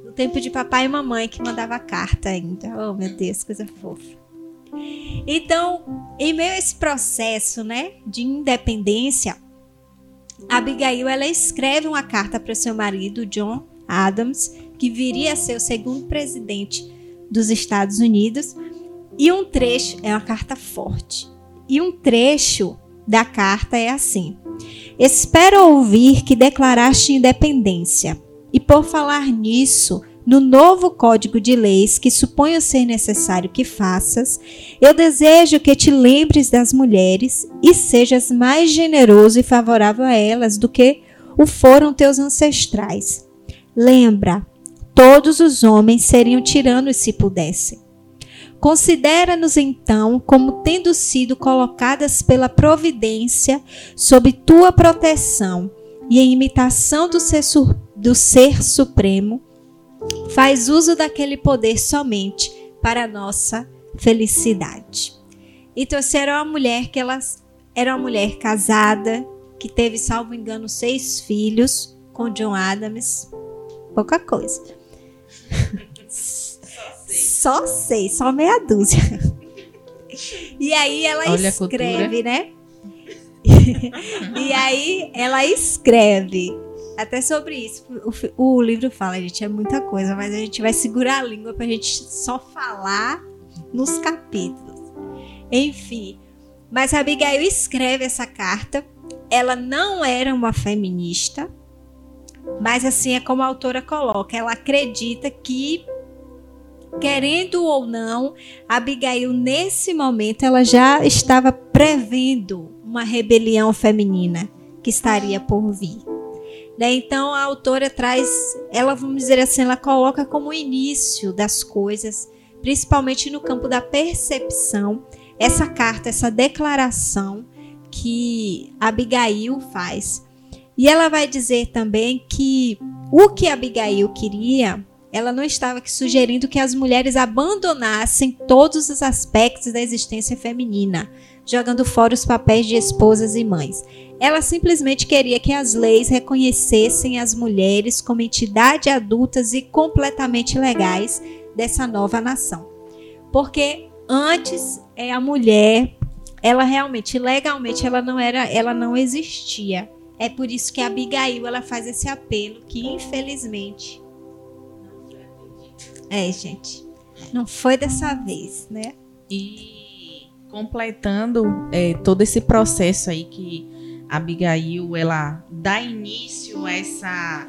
No tempo de papai e mamãe que mandava carta ainda. Oh, meu Deus, coisa fofa. Então, em meio a esse processo, né, de independência, Abigail ela escreve uma carta para seu marido John Adams, que viria a ser o segundo presidente dos Estados Unidos, e um trecho é uma carta forte. E um trecho da carta é assim: Espero ouvir que declaraste independência. E por falar nisso, no novo Código de Leis que suponho ser necessário que faças, eu desejo que te lembres das mulheres e sejas mais generoso e favorável a elas do que o foram teus ancestrais. Lembra, todos os homens seriam tiranos se pudessem. Considera-nos então como tendo sido colocadas pela providência sob tua proteção e em imitação do ser, do ser supremo faz uso daquele poder somente para a nossa felicidade. Então, se era uma mulher que ela era uma mulher casada, que teve, salvo engano, seis filhos com John Adams, pouca coisa. Só seis, só meia dúzia. E aí ela Olha escreve, né? e aí ela escreve até sobre isso. O, o, livro fala, gente, é muita coisa, mas a gente vai segurar a língua pra gente só falar nos capítulos. Enfim. Mas a Abigail escreve essa carta. Ela não era uma feminista, mas assim é como a autora coloca. Ela acredita que, querendo ou não, Abigail, nesse momento, ela já estava prevendo uma rebelião feminina que estaria por vir. Né? Então a autora traz, ela vamos dizer assim, ela coloca como início das coisas, principalmente no campo da percepção, essa carta, essa declaração que Abigail faz. E ela vai dizer também que o que Abigail queria, ela não estava aqui sugerindo que as mulheres abandonassem todos os aspectos da existência feminina, jogando fora os papéis de esposas e mães. Ela simplesmente queria que as leis reconhecessem as mulheres como entidades adultas e completamente legais dessa nova nação. Porque antes é a mulher, ela realmente legalmente ela não era, ela não existia. É por isso que a Abigail ela faz esse apelo que infelizmente é, gente, não foi dessa vez, né? E completando é, todo esse processo aí que Abigail ela dá início a essa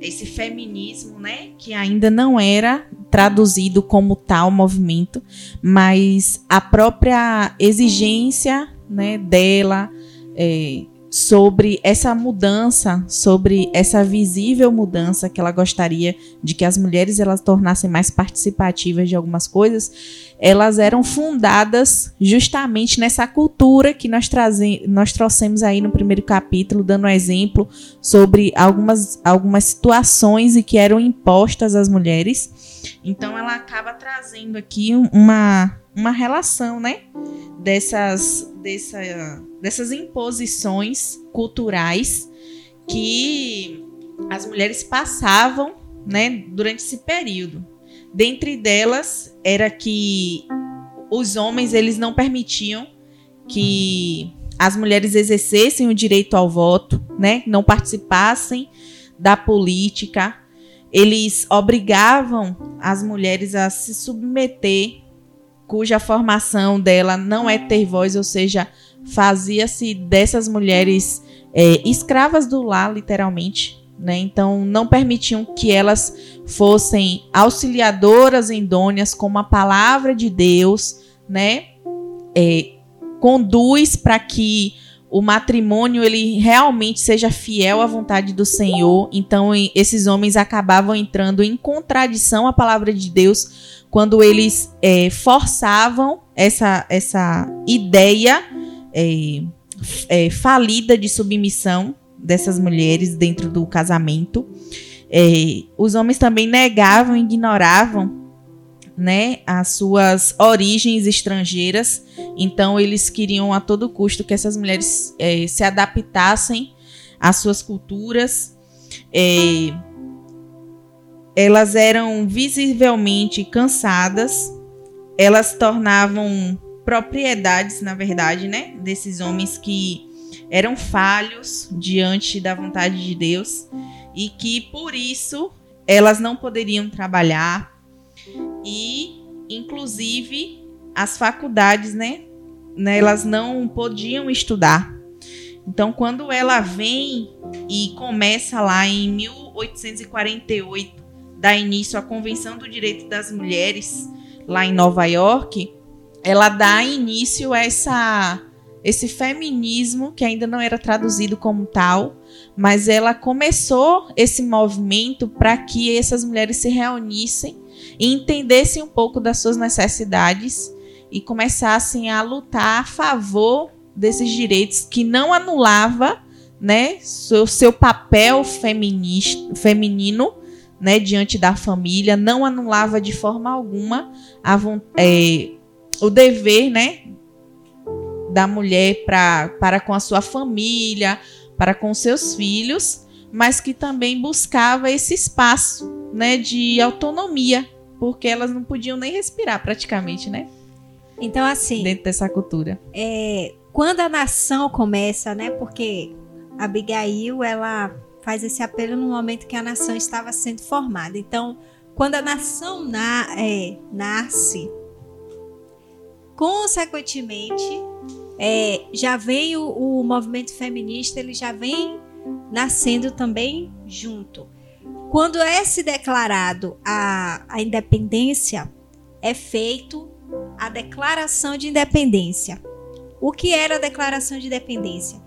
esse feminismo, né, que ainda não era traduzido como tal movimento, mas a própria exigência, né, dela é, sobre essa mudança, sobre essa visível mudança que ela gostaria de que as mulheres elas tornassem mais participativas de algumas coisas, elas eram fundadas justamente nessa cultura que nós, traze, nós trouxemos aí no primeiro capítulo, dando um exemplo sobre algumas, algumas situações e que eram impostas às mulheres. Então ela acaba trazendo aqui uma, uma relação, né? Dessas, dessa, dessas imposições culturais que as mulheres passavam, né, durante esse período. Dentre delas era que os homens eles não permitiam que as mulheres exercessem o direito ao voto, né, não participassem da política. Eles obrigavam as mulheres a se submeter cuja formação dela não é ter voz, ou seja, fazia-se dessas mulheres é, escravas do lar, literalmente. Né? Então, não permitiam que elas fossem auxiliadoras endôneas, como a palavra de Deus né? É, conduz para que o matrimônio ele realmente seja fiel à vontade do Senhor. Então esses homens acabavam entrando em contradição à palavra de Deus quando eles é, forçavam essa, essa ideia é, é, falida de submissão dessas mulheres dentro do casamento. É, os homens também negavam, ignoravam né, as suas origens estrangeiras. Então eles queriam a todo custo que essas mulheres é, se adaptassem às suas culturas. É, elas eram visivelmente cansadas. Elas tornavam propriedades, na verdade, né, desses homens que eram falhos diante da vontade de Deus e que por isso elas não poderiam trabalhar, e, inclusive, as faculdades, né, né, elas não podiam estudar. Então, quando ela vem e começa lá em 1848, dá início à Convenção do Direito das Mulheres, lá em Nova York, ela dá início a essa, esse feminismo que ainda não era traduzido como tal, mas ela começou esse movimento para que essas mulheres se reunissem e entendessem um pouco das suas necessidades e começassem a lutar a favor desses direitos que não anulava né, seu, seu papel feminino né, diante da família, não anulava de forma alguma a, é, o dever né, da mulher pra, para com a sua família, para com seus filhos, mas que também buscava esse espaço né, de autonomia porque elas não podiam nem respirar praticamente, né? Então, assim. Dentro dessa cultura. É, quando a nação começa, né? Porque Abigail, ela faz esse apelo no momento que a nação estava sendo formada. Então, quando a nação na, é, nasce, consequentemente, é, já vem o, o movimento feminista, ele já vem nascendo também junto. Quando é se declarado a, a independência, é feito a declaração de independência. O que era a declaração de independência?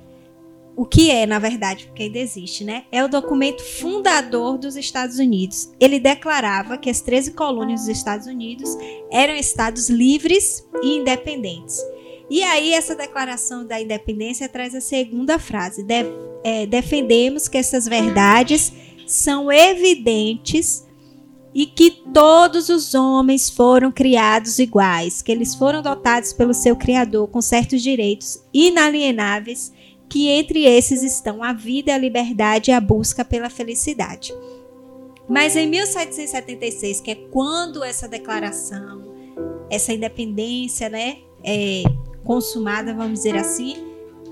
O que é, na verdade, porque ainda existe, né? É o documento fundador dos Estados Unidos. Ele declarava que as 13 colônias dos Estados Unidos eram estados livres e independentes. E aí, essa declaração da independência traz a segunda frase: de, é, defendemos que essas verdades são evidentes e que todos os homens foram criados iguais, que eles foram dotados pelo seu Criador com certos direitos inalienáveis, que entre esses estão a vida, a liberdade e a busca pela felicidade. Mas em 1776, que é quando essa declaração, essa independência, né, é consumada, vamos dizer assim,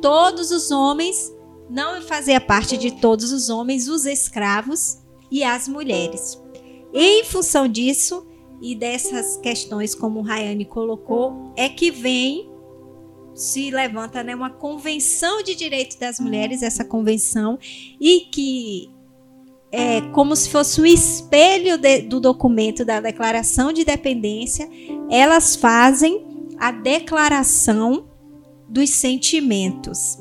todos os homens não fazia parte de todos os homens, os escravos e as mulheres. E em função disso e dessas questões, como o Rayane colocou, é que vem se levanta né, uma convenção de direitos das mulheres, essa convenção, e que é como se fosse o espelho de, do documento da Declaração de Independência, elas fazem a declaração dos sentimentos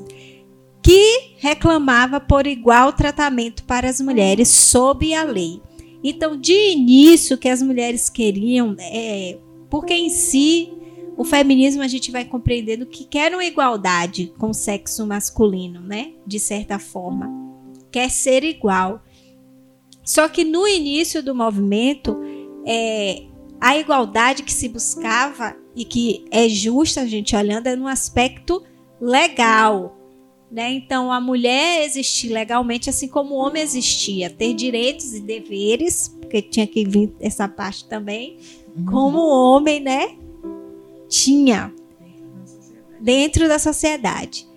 que reclamava por igual tratamento para as mulheres sob a lei. Então, de início, que as mulheres queriam, é, porque em si o feminismo a gente vai compreendendo que quer uma igualdade com o sexo masculino, né? De certa forma, quer ser igual. Só que no início do movimento, é, a igualdade que se buscava e que é justa a gente olhando é no aspecto legal, né? Então, a mulher existir legalmente, assim como o homem existia, ter direitos e deveres, porque tinha que vir essa parte também, uhum. como homem, né? Tinha dentro da sociedade.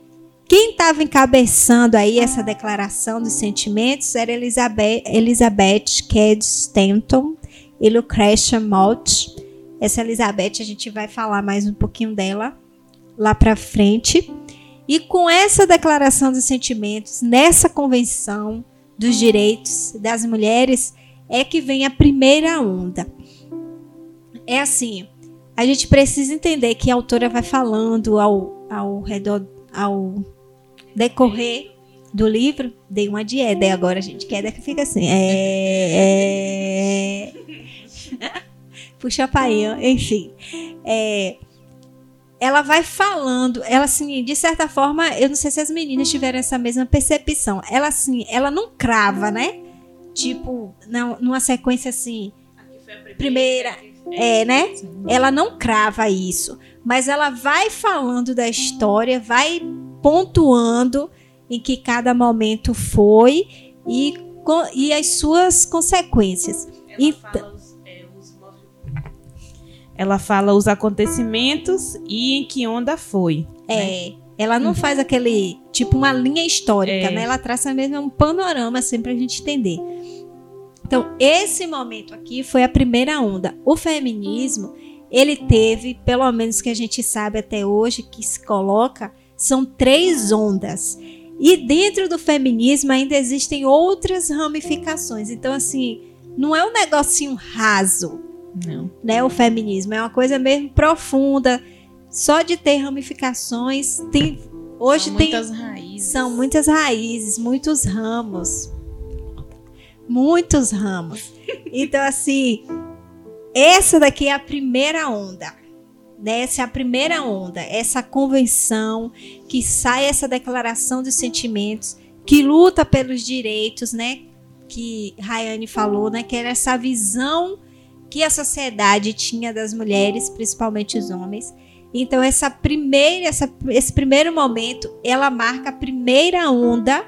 Quem estava encabeçando aí essa declaração dos sentimentos era Elizabeth, Elizabeth Cady Stanton e Lucretia Mott. Essa Elizabeth, a gente vai falar mais um pouquinho dela lá para frente. E com essa declaração dos sentimentos, nessa convenção dos direitos das mulheres, é que vem a primeira onda. É assim, a gente precisa entender que a autora vai falando ao, ao redor, ao decorrer do livro, dei uma de Éder agora, gente, que Éder que fica assim, é... é... Puxa a painha, enfim. É, ela vai falando, ela assim, de certa forma, eu não sei se as meninas tiveram essa mesma percepção. Ela assim, ela não crava, né? Tipo, não, numa sequência assim, primeira, é, né? Ela não crava isso, mas ela vai falando da história, vai pontuando em que cada momento foi e, e as suas consequências. Ela então, fala ela fala os acontecimentos e em que onda foi. É. Né? Ela não uhum. faz aquele, tipo, uma linha histórica, é. né? Ela traça mesmo um panorama, assim, pra gente entender. Então, esse momento aqui foi a primeira onda. O feminismo, ele teve, pelo menos que a gente sabe até hoje, que se coloca, são três ondas. E dentro do feminismo ainda existem outras ramificações. Então, assim, não é um negocinho raso. Não. Né, o feminismo é uma coisa mesmo profunda. Só de ter ramificações, tem hoje são tem muitas raízes. São muitas raízes, muitos ramos. Muitos ramos. Então assim, essa daqui é a primeira onda. Né? Essa é a primeira onda, essa convenção que sai essa declaração dos sentimentos, que luta pelos direitos, né? Que Rayane falou, né? Que era essa visão que a sociedade tinha das mulheres, principalmente os homens. Então essa primeira, essa, esse primeiro momento, ela marca a primeira onda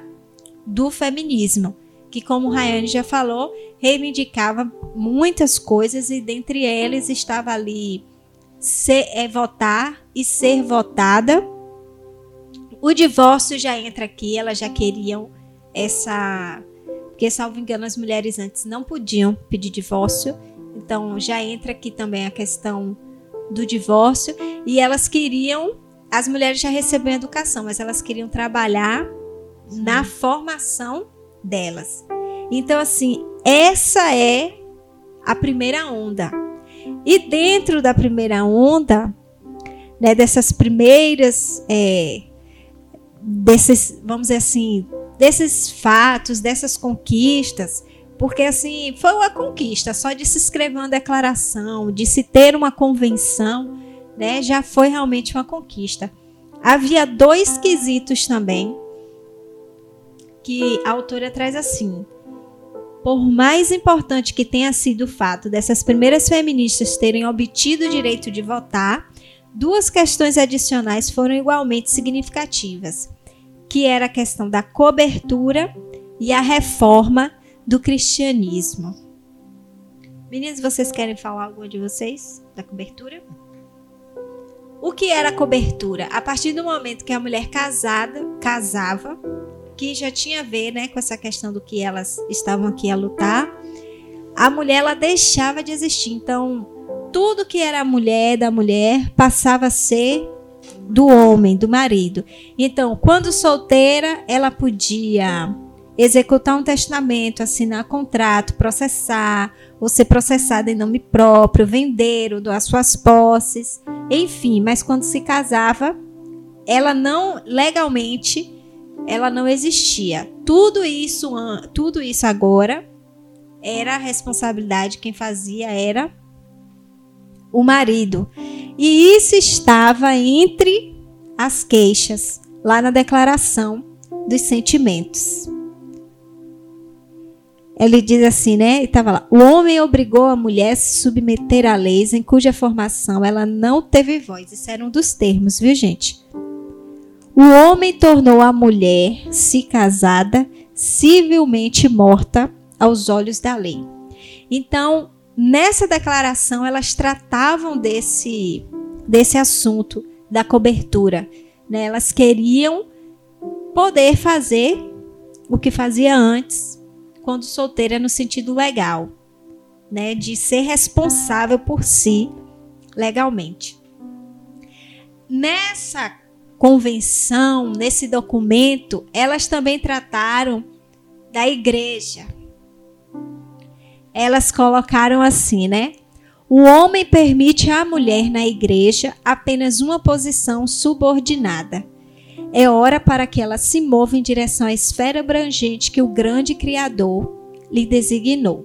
do feminismo, que como Rayane já falou, reivindicava muitas coisas e dentre eles estava ali ser, é, votar e ser votada. O divórcio já entra aqui, elas já queriam essa, porque salvo engano as mulheres antes não podiam pedir divórcio então já entra aqui também a questão do divórcio e elas queriam, as mulheres já recebiam educação, mas elas queriam trabalhar Sim. na formação delas. Então assim, essa é a primeira onda. E dentro da primeira onda, né, dessas primeiras, é, desses, vamos dizer assim, desses fatos, dessas conquistas, porque assim, foi uma conquista, só de se escrever uma declaração, de se ter uma convenção, né, já foi realmente uma conquista. Havia dois quesitos também que a autora traz assim: por mais importante que tenha sido o fato dessas primeiras feministas terem obtido o direito de votar, duas questões adicionais foram igualmente significativas, que era a questão da cobertura e a reforma do cristianismo. Meninas, vocês querem falar alguma de vocês da cobertura? O que era a cobertura? A partir do momento que a mulher casada casava, que já tinha a ver, né, com essa questão do que elas estavam aqui a lutar, a mulher ela deixava de existir. Então, tudo que era mulher da mulher passava a ser do homem, do marido. Então, quando solteira, ela podia executar um testamento, assinar contrato, processar, ou ser processada em nome próprio, vender ou doar suas posses, enfim, mas quando se casava, ela não legalmente ela não existia. Tudo isso, tudo isso agora era a responsabilidade quem fazia era o marido. E isso estava entre as queixas lá na declaração dos sentimentos. Ele diz assim, né? Estava lá. O homem obrigou a mulher a se submeter a leis em cuja formação ela não teve voz. Isso era um dos termos, viu, gente? O homem tornou a mulher, se casada, civilmente morta aos olhos da lei. Então, nessa declaração, elas tratavam desse, desse assunto da cobertura. Né? Elas queriam poder fazer o que fazia antes, quando solteira no sentido legal, né, de ser responsável por si legalmente. nessa convenção, nesse documento, elas também trataram da igreja. Elas colocaram assim, né? O homem permite à mulher na igreja apenas uma posição subordinada. É hora para que ela se mova em direção à esfera abrangente que o grande Criador lhe designou.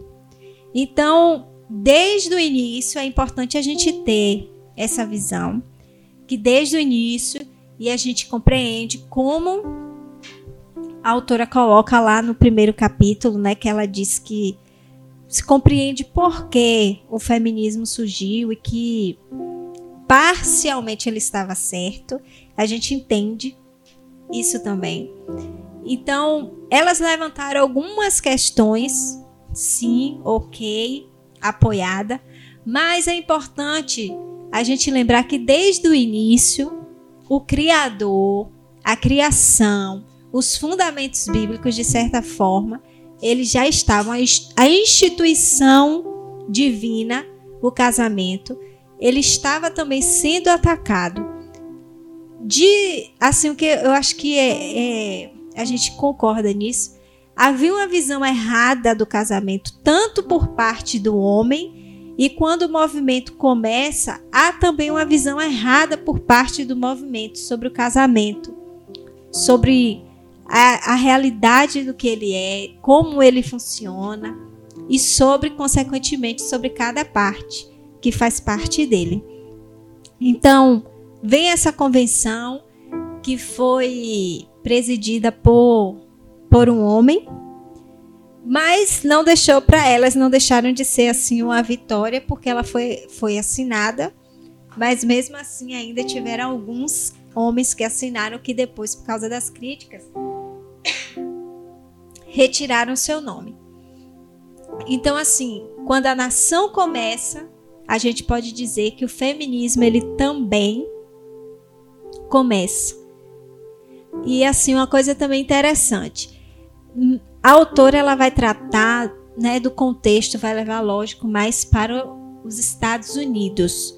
Então, desde o início, é importante a gente ter essa visão, que desde o início, e a gente compreende como a autora coloca lá no primeiro capítulo, né, que ela diz que se compreende por que o feminismo surgiu e que parcialmente ele estava certo. A gente entende isso também. Então, elas levantaram algumas questões, sim, ok, apoiada, mas é importante a gente lembrar que desde o início, o Criador, a criação, os fundamentos bíblicos, de certa forma, eles já estavam, a instituição divina, o casamento, ele estava também sendo atacado. De, assim, o que eu acho que é, é, a gente concorda nisso, havia uma visão errada do casamento, tanto por parte do homem, e quando o movimento começa, há também uma visão errada por parte do movimento sobre o casamento, sobre a, a realidade do que ele é, como ele funciona e sobre, consequentemente, sobre cada parte que faz parte dele. Então, vem essa convenção que foi presidida por, por um homem, mas não deixou para elas, não deixaram de ser assim uma vitória, porque ela foi, foi assinada, mas mesmo assim ainda tiveram alguns homens que assinaram que depois, por causa das críticas, retiraram seu nome. Então, assim, quando a nação começa, a gente pode dizer que o feminismo ele também começa. E assim, uma coisa também interessante. A autora ela vai tratar né, do contexto, vai levar, lógico, mais para os Estados Unidos.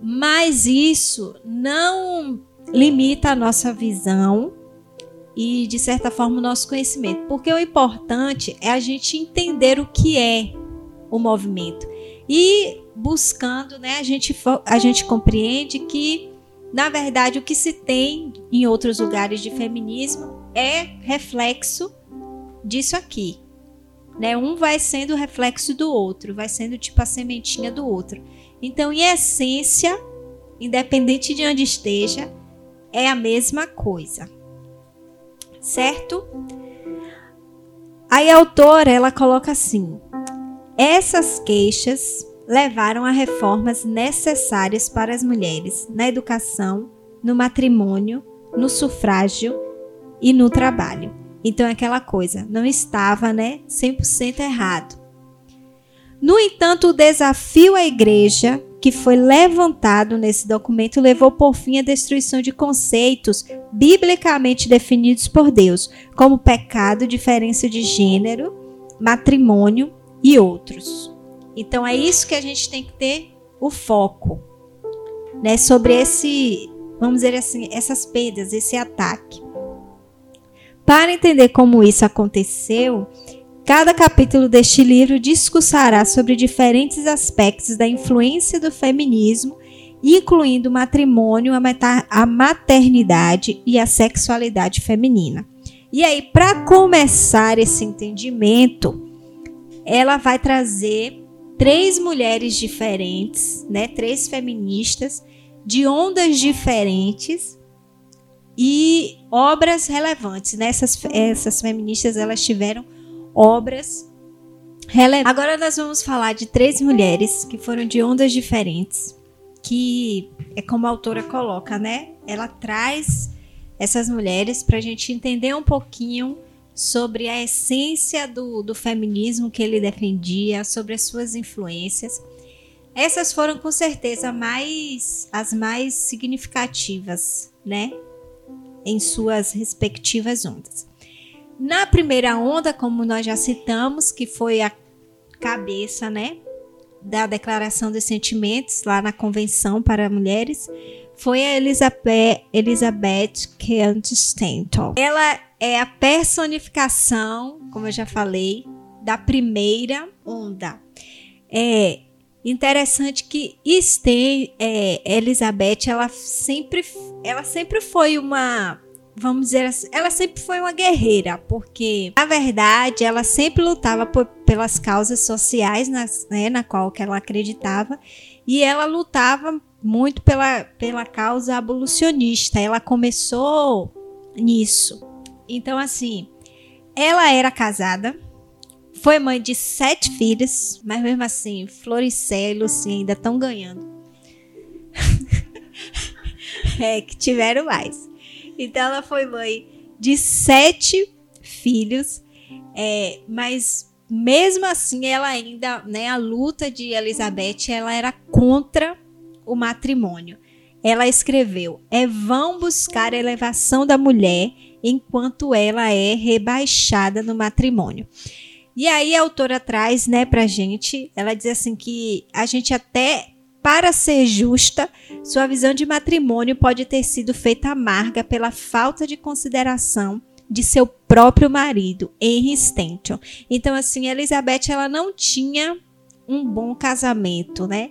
Mas isso não limita a nossa visão e, de certa forma, o nosso conhecimento. Porque o importante é a gente entender o que é o movimento. E buscando, né, a gente, a gente compreende que, na verdade, o que se tem em outros lugares de feminismo é reflexo disso aqui. Né? Um vai sendo reflexo do outro, vai sendo tipo a sementinha do outro. Então, em essência, independente de onde esteja, é a mesma coisa certo? Aí a autora ela coloca assim: essas queixas levaram a reformas necessárias para as mulheres na educação, no matrimônio, no sufrágio e no trabalho. Então é aquela coisa, não estava, né, 100% errado. No entanto, o desafio à igreja que foi levantado nesse documento levou por fim à destruição de conceitos biblicamente definidos por Deus, como pecado, diferença de gênero, matrimônio e outros. Então é isso que a gente tem que ter o foco, né, sobre esse, vamos dizer assim, essas perdas, esse ataque. Para entender como isso aconteceu, Cada capítulo deste livro discursará sobre diferentes aspectos da influência do feminismo, incluindo o matrimônio, a maternidade e a sexualidade feminina. E aí, para começar esse entendimento, ela vai trazer três mulheres diferentes, né, três feministas de ondas diferentes e obras relevantes. Né? Essas, essas feministas elas tiveram obras relevantes. Agora nós vamos falar de três mulheres que foram de ondas diferentes, que é como a autora coloca, né? Ela traz essas mulheres para a gente entender um pouquinho sobre a essência do, do feminismo que ele defendia, sobre as suas influências. Essas foram com certeza mais as mais significativas, né? Em suas respectivas ondas. Na primeira onda, como nós já citamos, que foi a cabeça, né, da Declaração dos Sentimentos lá na Convenção para Mulheres, foi a Elizabeth, Elizabeth Kent Stanton. Ela é a personificação, como eu já falei, da primeira onda. É interessante que Sten, é, Elizabeth, ela sempre, ela sempre foi uma vamos dizer assim, ela sempre foi uma guerreira, porque na verdade ela sempre lutava por, pelas causas sociais nas, né, na qual ela acreditava e ela lutava muito pela, pela causa abolicionista. Ela começou nisso. Então, assim, ela era casada, foi mãe de sete filhos, mas mesmo assim, Floricé e Lucinha ainda estão ganhando. é, que tiveram mais. Então, ela foi mãe de sete filhos, é, mas mesmo assim, ela ainda, né, a luta de Elizabeth, ela era contra o matrimônio. Ela escreveu: É vão buscar a elevação da mulher enquanto ela é rebaixada no matrimônio. E aí a autora traz, né, pra gente, ela diz assim que a gente até para ser justa, sua visão de matrimônio pode ter sido feita amarga pela falta de consideração de seu próprio marido, Henry Stanton. Então assim, Elizabeth ela não tinha um bom casamento, né?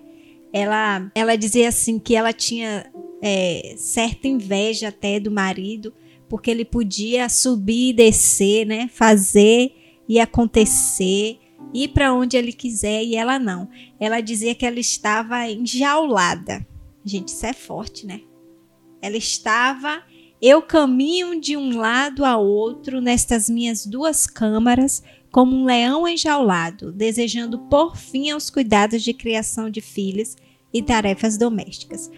ela, ela dizia assim que ela tinha é, certa inveja até do marido, porque ele podia subir e descer, né? Fazer e acontecer, ir para onde ele quiser e ela não. Ela dizia que ela estava enjaulada. Gente, isso é forte, né? Ela estava eu caminho de um lado a outro nestas minhas duas câmaras, como um leão enjaulado, desejando por fim aos cuidados de criação de filhos e tarefas domésticas.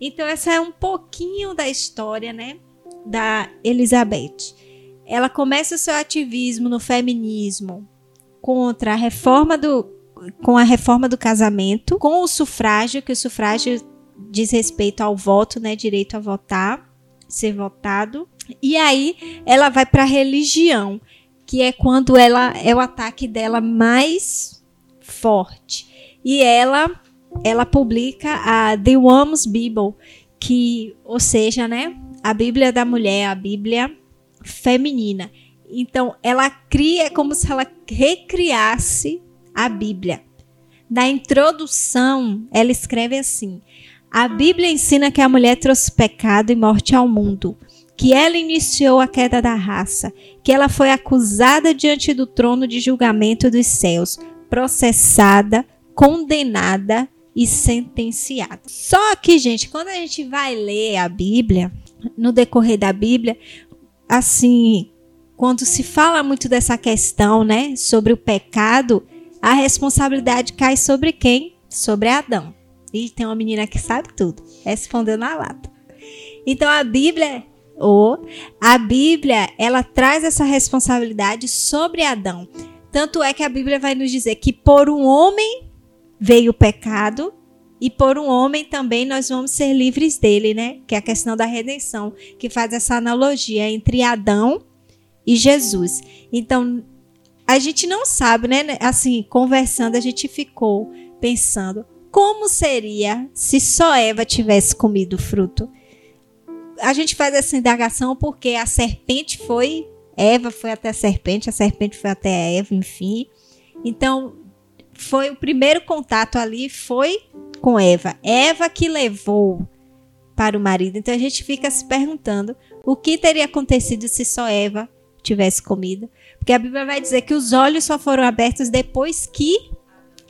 Então essa é um pouquinho da história, né, da Elizabeth. Ela começa seu ativismo no feminismo contra a reforma do com a reforma do casamento, com o sufrágio, que o sufrágio diz respeito ao voto, né, direito a votar, ser votado. E aí ela vai para a religião, que é quando ela é o ataque dela mais forte. E ela ela publica a The Woman's Bible, que, ou seja, né, a Bíblia da mulher, a Bíblia feminina. Então, ela cria é como se ela recriasse a Bíblia. Na introdução, ela escreve assim: A Bíblia ensina que a mulher trouxe pecado e morte ao mundo que ela iniciou a queda da raça, que ela foi acusada diante do trono de julgamento dos céus, processada, condenada e sentenciada. Só que, gente, quando a gente vai ler a Bíblia, no decorrer da Bíblia, assim, quando se fala muito dessa questão, né, sobre o pecado, a responsabilidade cai sobre quem? Sobre Adão. E tem uma menina que sabe tudo, respondeu na lata. Então a Bíblia ou a Bíblia, ela traz essa responsabilidade sobre Adão. Tanto é que a Bíblia vai nos dizer que por um homem veio o pecado e por um homem também nós vamos ser livres dele, né? Que é a questão da redenção, que faz essa analogia entre Adão e Jesus. Então, a gente não sabe, né? Assim, conversando, a gente ficou pensando como seria se só Eva tivesse comido o fruto a gente faz essa indagação porque a serpente foi, Eva foi até a serpente, a serpente foi até a Eva, enfim. Então, foi o primeiro contato ali foi com Eva. Eva que levou para o marido. Então a gente fica se perguntando o que teria acontecido se só Eva tivesse comido. Porque a Bíblia vai dizer que os olhos só foram abertos depois que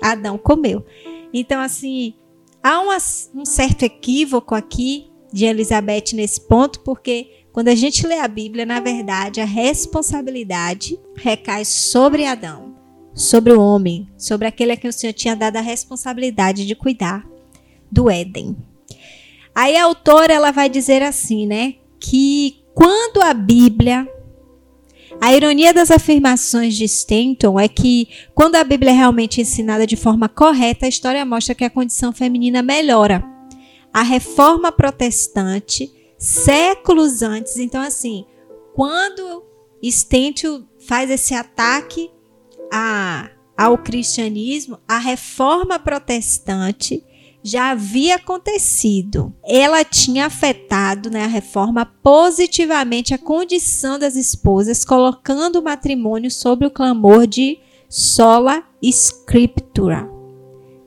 Adão comeu. Então, assim, há uma, um certo equívoco aqui de Elizabeth nesse ponto, porque quando a gente lê a Bíblia, na verdade, a responsabilidade recai sobre Adão, sobre o homem, sobre aquele a quem o Senhor tinha dado a responsabilidade de cuidar do Éden. Aí a autora ela vai dizer assim, né, que quando a Bíblia a ironia das afirmações de Stanton é que, quando a Bíblia é realmente ensinada de forma correta, a história mostra que a condição feminina melhora a reforma protestante séculos antes. Então, assim, quando Stentio faz esse ataque a, ao cristianismo, a reforma protestante já havia acontecido. Ela tinha afetado né, a reforma positivamente a condição das esposas, colocando o matrimônio sob o clamor de sola scriptura,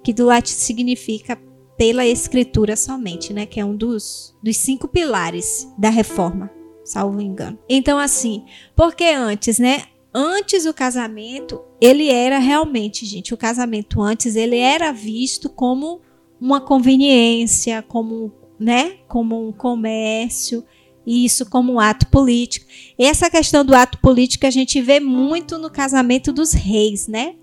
que do latim significa pela escritura somente, né, que é um dos, dos cinco pilares da reforma, salvo engano. Então, assim, porque antes, né, antes o casamento, ele era realmente, gente, o casamento antes, ele era visto como uma conveniência, como, né, como um comércio, e isso como um ato político. Essa questão do ato político a gente vê muito no casamento dos reis, né?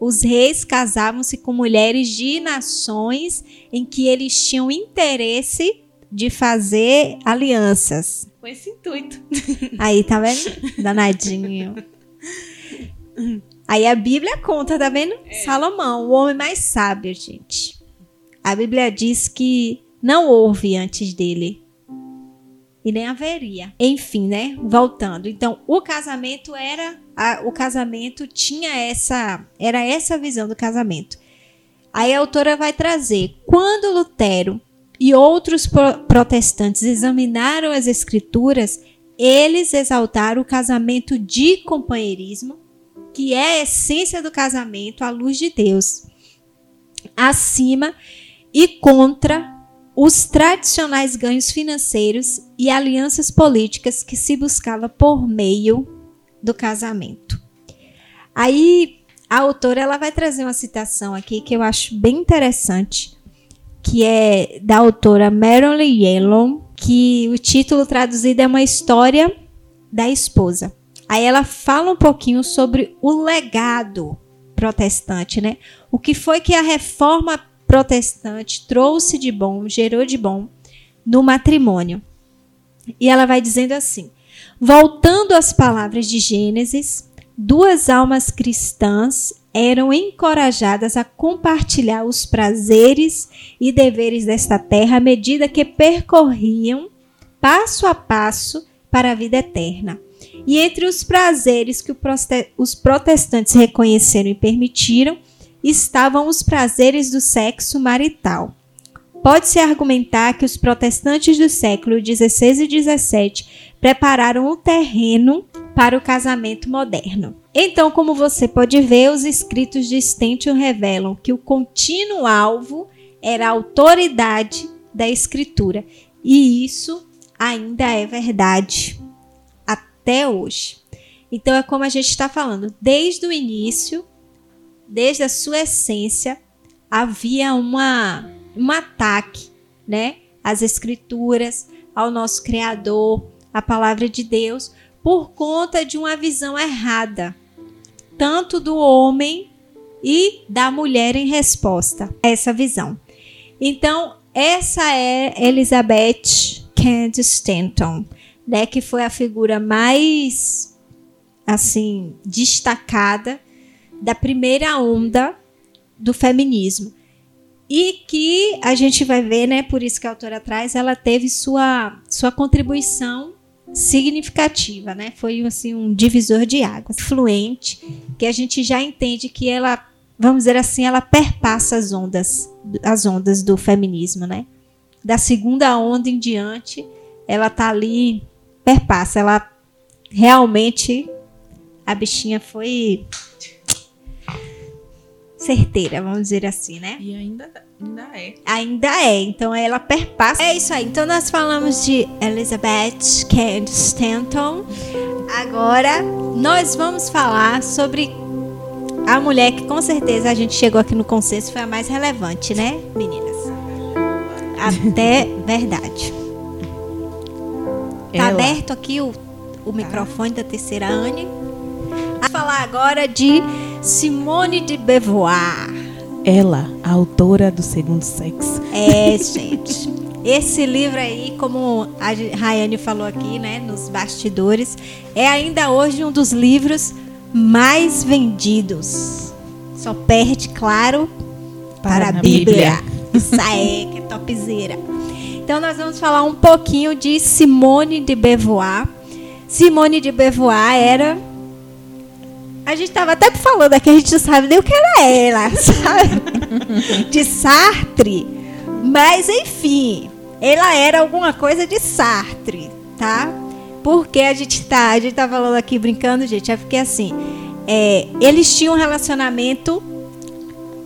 Os reis casavam-se com mulheres de nações em que eles tinham interesse de fazer alianças. Com esse intuito. Aí, tá vendo? Danadinho. Aí a Bíblia conta, tá vendo? É. Salomão, o homem mais sábio, gente. A Bíblia diz que não houve antes dele. E nem haveria. Enfim, né? Voltando. Então, o casamento era. A, o casamento tinha essa. Era essa visão do casamento. Aí a autora vai trazer. Quando Lutero e outros pro, protestantes examinaram as escrituras, eles exaltaram o casamento de companheirismo, que é a essência do casamento à luz de Deus, acima e contra os tradicionais ganhos financeiros e alianças políticas que se buscava por meio do casamento. Aí a autora ela vai trazer uma citação aqui que eu acho bem interessante, que é da autora Marilyn Yellon, que o título traduzido é uma história da esposa. Aí ela fala um pouquinho sobre o legado protestante, né? O que foi que a reforma protestante trouxe de bom, gerou de bom no matrimônio. E ela vai dizendo assim: voltando às palavras de Gênesis, duas almas cristãs eram encorajadas a compartilhar os prazeres e deveres desta terra à medida que percorriam passo a passo para a vida eterna. E entre os prazeres que os protestantes reconheceram e permitiram, estavam os prazeres do sexo marital. Pode-se argumentar que os protestantes do século XVI e XVII prepararam o terreno para o casamento moderno. Então, como você pode ver, os escritos de Stenton revelam que o contínuo alvo era a autoridade da escritura. E isso ainda é verdade até hoje. Então, é como a gente está falando, desde o início, desde a sua essência, havia uma, um ataque né, às escrituras, ao nosso Criador, à palavra de Deus, por conta de uma visão errada, tanto do homem e da mulher em resposta a essa visão. Então, essa é Elizabeth Kent Stanton, né, que foi a figura mais assim destacada da primeira onda do feminismo. E que a gente vai ver, né, por isso que a autora traz, ela teve sua, sua contribuição significativa, né? Foi assim um divisor de águas, fluente, que a gente já entende que ela, vamos dizer assim, ela perpassa as ondas, as ondas do feminismo, né? Da segunda onda em diante, ela tá ali perpassa, ela realmente a bichinha foi certeira, vamos dizer assim, né? E ainda, ainda é. Ainda é. Então ela perpassa. É isso aí. Então nós falamos de Elizabeth Cady Stanton. Agora nós vamos falar sobre a mulher que com certeza a gente chegou aqui no consenso foi a mais relevante, né, meninas? Até verdade. Tá Ela. aberto aqui o, o tá. microfone da terceira Anne. A falar agora de Simone de Beauvoir. Ela, a autora do Segundo Sexo. É, gente. Esse livro aí, como a Rayane falou aqui, né, nos bastidores, é ainda hoje um dos livros mais vendidos. Só perde, claro, para, para a Bíblia. Bíblia. Isso aí, que topzera. Então nós vamos falar um pouquinho de Simone de Beauvoir. Simone de Beauvoir era a gente tava até falando aqui, a gente não sabe nem o que ela era, sabe? De Sartre. Mas enfim, ela era alguma coisa de Sartre, tá? Porque a gente tá, a gente tá falando aqui brincando, gente, é porque assim, é, eles tinham um relacionamento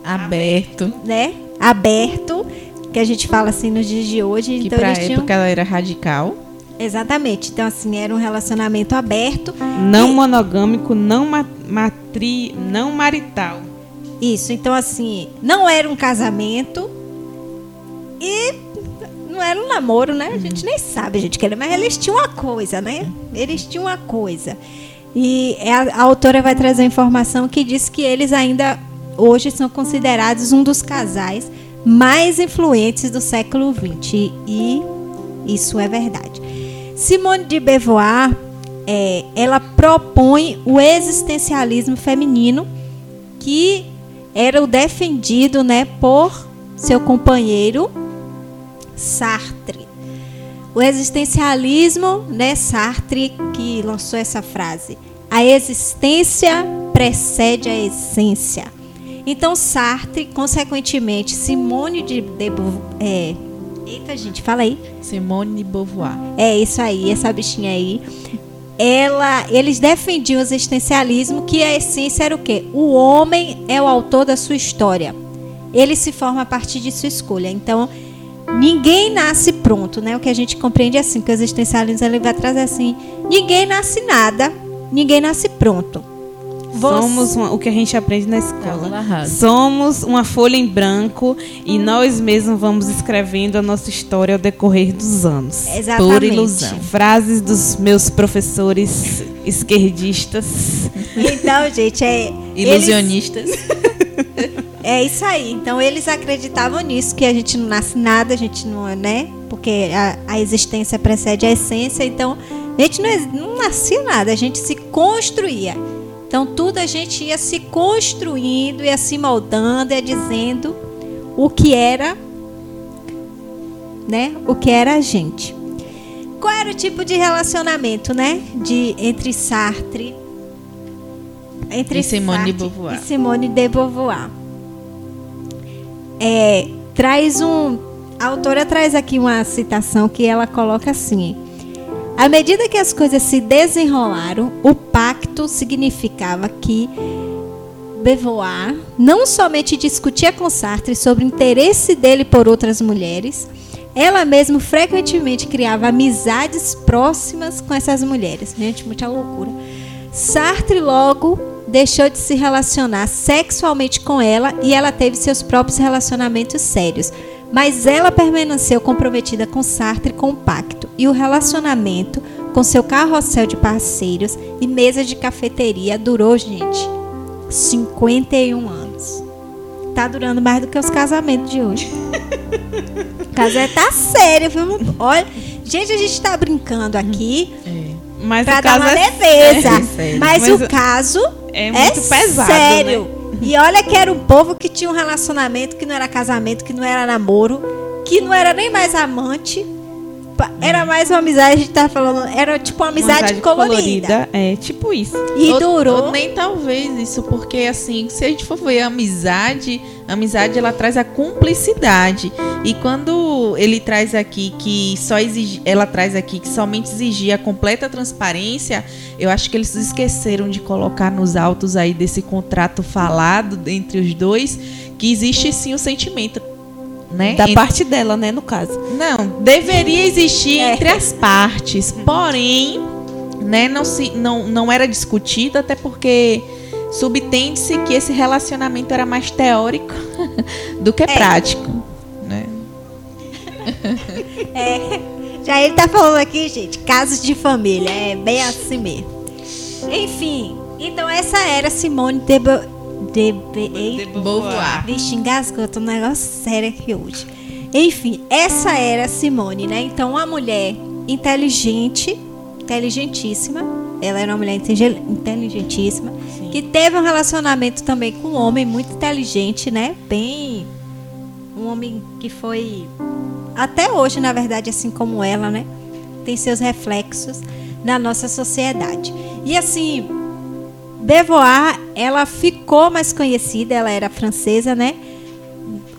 Aberto. né, aberto, que a gente fala assim nos dias de hoje, Que então pra eles tinham época ela era radical. exatamente. Então assim, era um relacionamento aberto. Não monogâmico, não ma matri, não marital. Isso, então assim, não era um casamento e não era um namoro, né? A gente nem sabe, a gente quer, mas eles tinham uma coisa, né? Eles tinham uma coisa. E é a, a autora vai trazer informação que diz que eles ainda hoje são considerados um dos casais mais influentes do século XX. E isso é verdade. Simone de Beauvoir, é, ela propõe o existencialismo feminino que era o defendido, né, por seu companheiro Sartre. O existencialismo, né, Sartre que lançou essa frase. A existência precede a essência. Então Sartre, consequentemente, Simone de, de Beauvoir- é, eita gente, fala aí. Simone de Beauvoir. É isso aí, essa bichinha aí. Ela, eles defendiam o existencialismo, que a essência era o quê? O homem é o autor da sua história. Ele se forma a partir de sua escolha. Então, ninguém nasce pronto, né? O que a gente compreende é assim, que o existencialismo ele vai trazer assim, ninguém nasce nada, ninguém nasce pronto. Você- Somos uma- o que a gente aprende na escola. Somos uma folha em branco e nós mesmos vamos escrevendo a nossa história ao decorrer dos anos. Exatamente. Por ilusão. Frases dos meus professores esquerdistas. Então, gente, é eles- Ilusionistas. É isso aí. Então eles acreditavam nisso, que a gente não nasce nada, a gente não é, né? Porque a, a existência precede a essência. Então a gente não, não nascia nada, a gente se construía. Então tudo a gente ia se construindo, ia se moldando, ia dizendo o que era, né? O que era a gente. Qual era o tipo de relacionamento, né? De entre Sartre entre E Simone de Sartre Beauvoir. e Simone de Beauvoir. É, traz um. A autora traz aqui uma citação que ela coloca assim: À medida que as coisas se desenrolaram, o pacto significava que Beauvoir não somente discutia com Sartre sobre o interesse dele por outras mulheres, ela mesma frequentemente criava amizades próximas com essas mulheres. Gente, muita loucura. Sartre logo deixou de se relacionar sexualmente com ela e ela teve seus próprios relacionamentos sérios. Mas ela permaneceu comprometida com Sartre com o pacto e o relacionamento com seu carrossel de parceiros e mesa de cafeteria durou, gente, 51 anos. Tá durando mais do que os casamentos de hoje. o casamento tá sério, viu? Olha, gente, a gente tá brincando aqui É. Mas pra dar uma é, leveza. é mas, Mas o caso é é muito pesado, sério. né? E olha que era um povo que tinha um relacionamento que não era casamento, que não era namoro, que não era nem mais amante. Era mais uma amizade, a gente tá falando, era tipo uma amizade, colorida. É, tipo isso. E Ou- durou. ou nem talvez isso, porque assim, se a gente for ver a amizade, a amizade ela traz a cumplicidade. E quando ele traz aqui que só exige, ela traz aqui que somente exigia a completa transparência, eu acho que eles esqueceram de colocar nos autos aí desse contrato falado entre os dois que existe sim o sentimento, né? Da parte dela, né, no caso. não, deveria existir É. entre as partes, porém, né, não, se, não, não era discutido, até porque subtende-se que esse relacionamento era mais teórico do que prático. Né? É, já ele tá falando aqui, gente, casos de família, é bem assim mesmo. Enfim, então essa era Simone de, de, Be- Eita, Beauvoir. Vixe, engasgou, tô um negócio sério aqui hoje. Enfim, essa era a Simone, né? Então, uma mulher inteligente, inteligentíssima. Ela era uma mulher inteligentíssima. Que teve um relacionamento também com um homem muito inteligente, né? Bem. Um homem que foi. Até hoje, na verdade, assim como ela, né? Tem seus reflexos na nossa sociedade. E assim, Beauvoir, ela ficou mais conhecida, ela era francesa, né?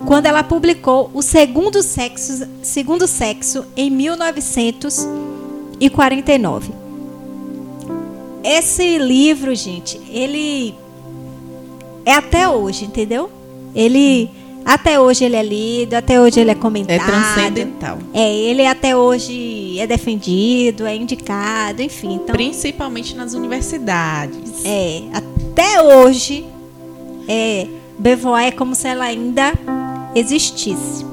quando ela publicou O Segundo Sexo, Segundo Sexo em 1949. Esse livro, gente, ele é até hoje, entendeu? Ele até hoje ele é lido, até hoje ele é comentado. É transcendental. É, ele até hoje é defendido, é indicado, enfim. Então, Principalmente nas universidades. é, até hoje, é, Beauvoir é como se ela ainda existisse.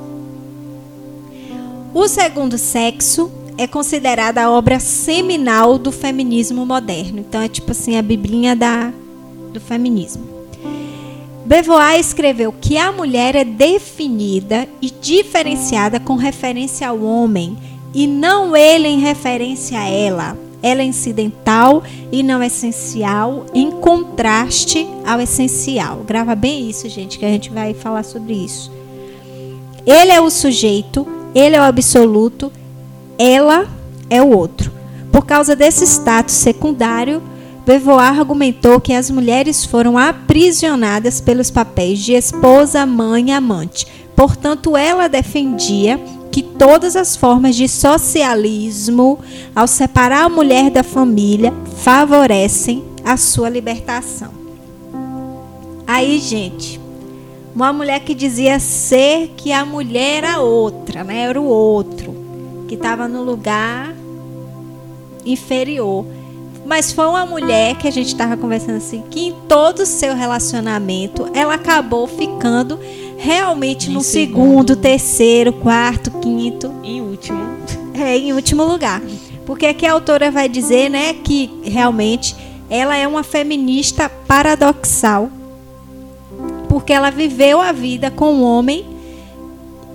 O Segundo Sexo é considerada a obra seminal do feminismo moderno. Então é tipo assim a biblinha da, do feminismo. Beauvoir escreveu que a mulher é definida e diferenciada com referência ao homem e não ele em referência a ela. Ela é incidental e não essencial, em contraste ao essencial. Grava bem isso, gente, que a gente vai falar sobre isso. Ele é o sujeito, ele é o absoluto, ela é o outro. Por causa desse status secundário, Beauvoir argumentou que as mulheres foram aprisionadas pelos papéis de esposa, mãe e amante. Portanto, ela defendia que todas as formas de socialismo, ao separar a mulher da família, favorecem a sua libertação. Aí, gente, uma mulher que dizia ser que a mulher era outra, né? Era o outro, que estava no lugar inferior. Mas foi uma mulher que a gente estava conversando assim, que em todo o seu relacionamento ela acabou ficando realmente Em no segundo. segundo, terceiro, quarto, quinto, Em último. é, em último lugar. Porque aqui a autora vai dizer, né, que realmente ela é uma feminista paradoxal. Porque ela viveu a vida com um homem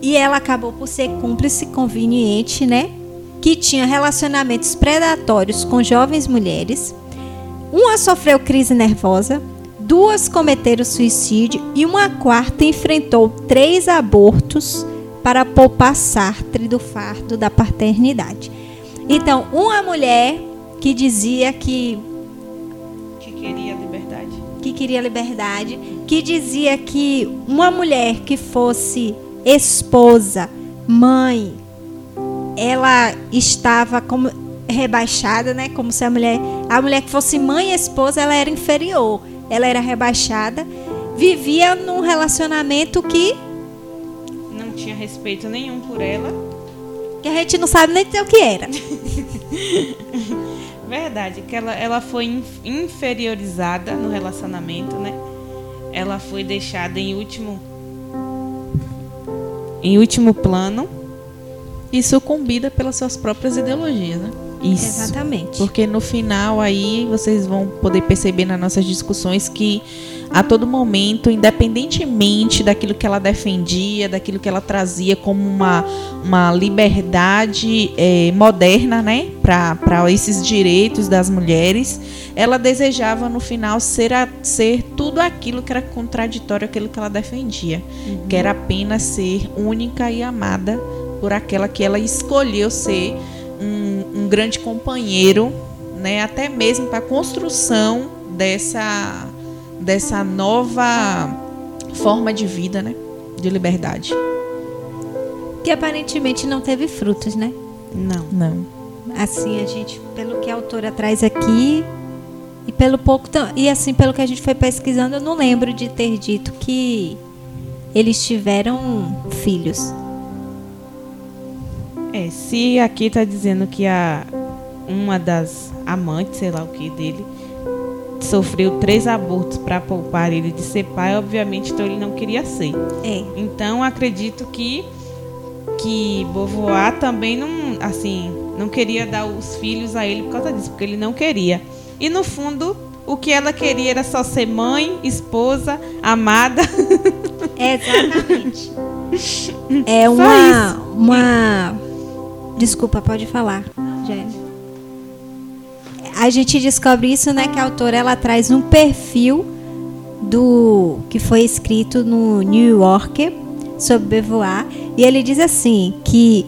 e ela acabou por ser cúmplice conveniente, né? Que tinha relacionamentos predatórios com jovens mulheres. Uma sofreu crise nervosa, duas cometeram suicídio e uma quarta enfrentou três abortos para poupar Sartre do fardo da paternidade. Então, uma mulher que dizia que Que queria liberdade. que queria liberdade, que dizia que uma mulher que fosse esposa, mãe, ela estava como rebaixada, né? Como se a mulher, a mulher que fosse mãe e esposa, ela era inferior, ela era rebaixada, vivia num relacionamento que Não tinha respeito nenhum por ela. que a gente não sabe nem dizer o que era. Verdade, que ela, ela foi in- inferiorizada no relacionamento, né? Ela foi deixada em último. Em último plano. E sucumbida pelas suas próprias ideologias, né? Isso. Exatamente. Porque no final aí vocês vão poder perceber nas nossas discussões que a todo momento, independentemente daquilo que ela defendia, daquilo que ela trazia como uma, uma liberdade eh, moderna, né, para esses direitos das mulheres, ela desejava no final ser, a- ser tudo aquilo que era contraditório àquilo que ela defendia, que era apenas ser única e amada por aquela que ela escolheu ser um, um grande companheiro, né, até mesmo para a construção dessa, dessa nova forma de vida, né, de liberdade. Que aparentemente não teve frutos, né? Não. Não. Assim, a gente, pelo que a autora traz aqui, e pelo pouco. E assim, pelo que a gente foi pesquisando, eu não lembro de ter dito que eles tiveram filhos. É, se aqui tá dizendo que a uma das amantes, sei lá o que dele, sofreu três abortos para poupar ele de ser pai, obviamente então ele não queria ser. É. Então acredito que que Beauvoir também não, assim, não queria dar os filhos a ele por causa disso, porque ele não queria. E no fundo, o que ela queria era só ser mãe, esposa, amada. Exatamente. É uma. uma... Desculpa, pode falar, Jenny. A gente descobre isso, né? Que a autora ela traz um perfil do que foi escrito no New Yorker sobre Beauvoir e ele diz assim que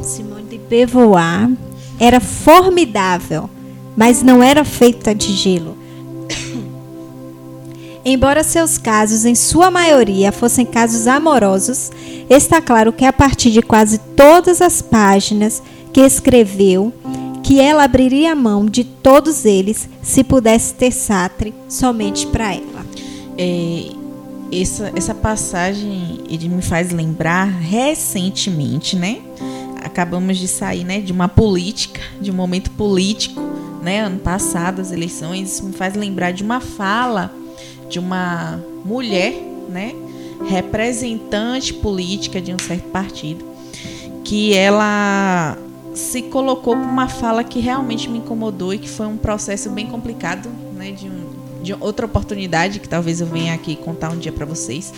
Simone de Beauvoir era formidável, mas não era feita de gelo. Embora seus casos, em sua maioria, fossem casos amorosos, está claro que a partir de quase todas as páginas que escreveu, que ela abriria mão de todos eles se pudesse ter Sartre somente para ela. É, essa, essa passagem ele me faz lembrar recentemente, né? Acabamos de sair, né, de uma política, de um momento político, né, ano passado, as eleições, isso me faz lembrar de uma fala de uma mulher, né, representante política de um certo partido, que ela se colocou com uma fala que realmente me incomodou e que foi um processo bem complicado, né, de, um, de outra oportunidade que talvez eu venha aqui contar um dia para vocês,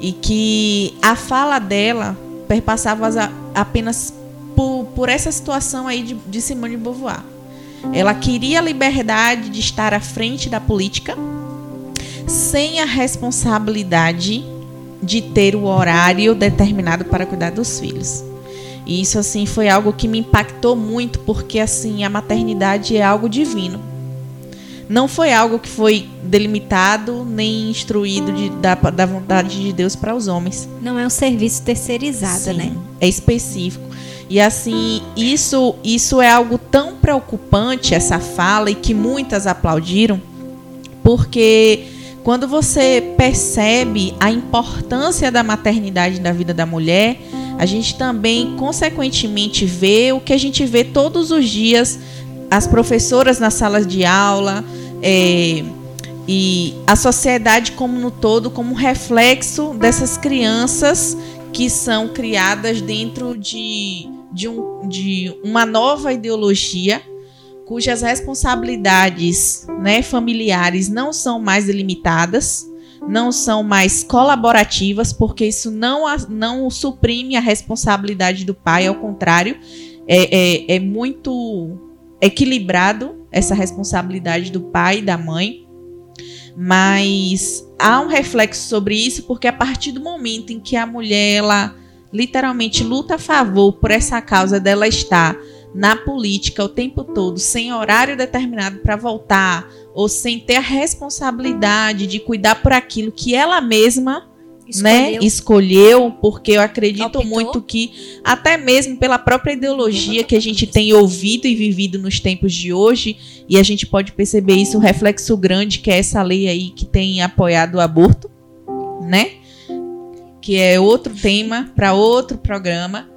e que a fala dela perpassava apenas por, por essa situação aí de, de Simone de Beauvoir. Ela queria a liberdade de estar à frente da política, sem a responsabilidade de ter o horário determinado para cuidar dos filhos. E isso assim foi algo que me impactou muito, porque assim, a maternidade é algo divino. Não foi algo que foi delimitado nem instruído de, da, da vontade de Deus para os homens. Não é um serviço terceirizado, Sim, né? É específico. E assim, isso, isso é algo tão preocupante, essa fala, e que muitas aplaudiram, porque quando você percebe a importância da maternidade na vida da mulher, a gente também, consequentemente, vê o que a gente vê todos os dias as professoras nas salas de aula é, e a sociedade como no todo, como reflexo dessas crianças que são criadas dentro de, de, um, de uma nova ideologia cujas responsabilidades né, familiares não são mais delimitadas, não são mais colaborativas, porque isso não, não suprime a responsabilidade do pai, ao contrário, é, é, é muito equilibrado essa responsabilidade do pai e da mãe. Mas há um reflexo sobre isso, porque a partir do momento em que a mulher ela literalmente luta a favor por essa causa dela estar na política o tempo todo, sem horário determinado para voltar, ou sem ter a responsabilidade de cuidar por aquilo que ela mesma né, escolheu, né, escolheu porque eu acredito Optou. muito que até mesmo pela própria ideologia que a gente tem ouvido e vivido nos tempos de hoje, e a gente pode perceber isso um reflexo grande que é essa lei aí que tem apoiado o aborto, né? Que é outro tema para outro programa.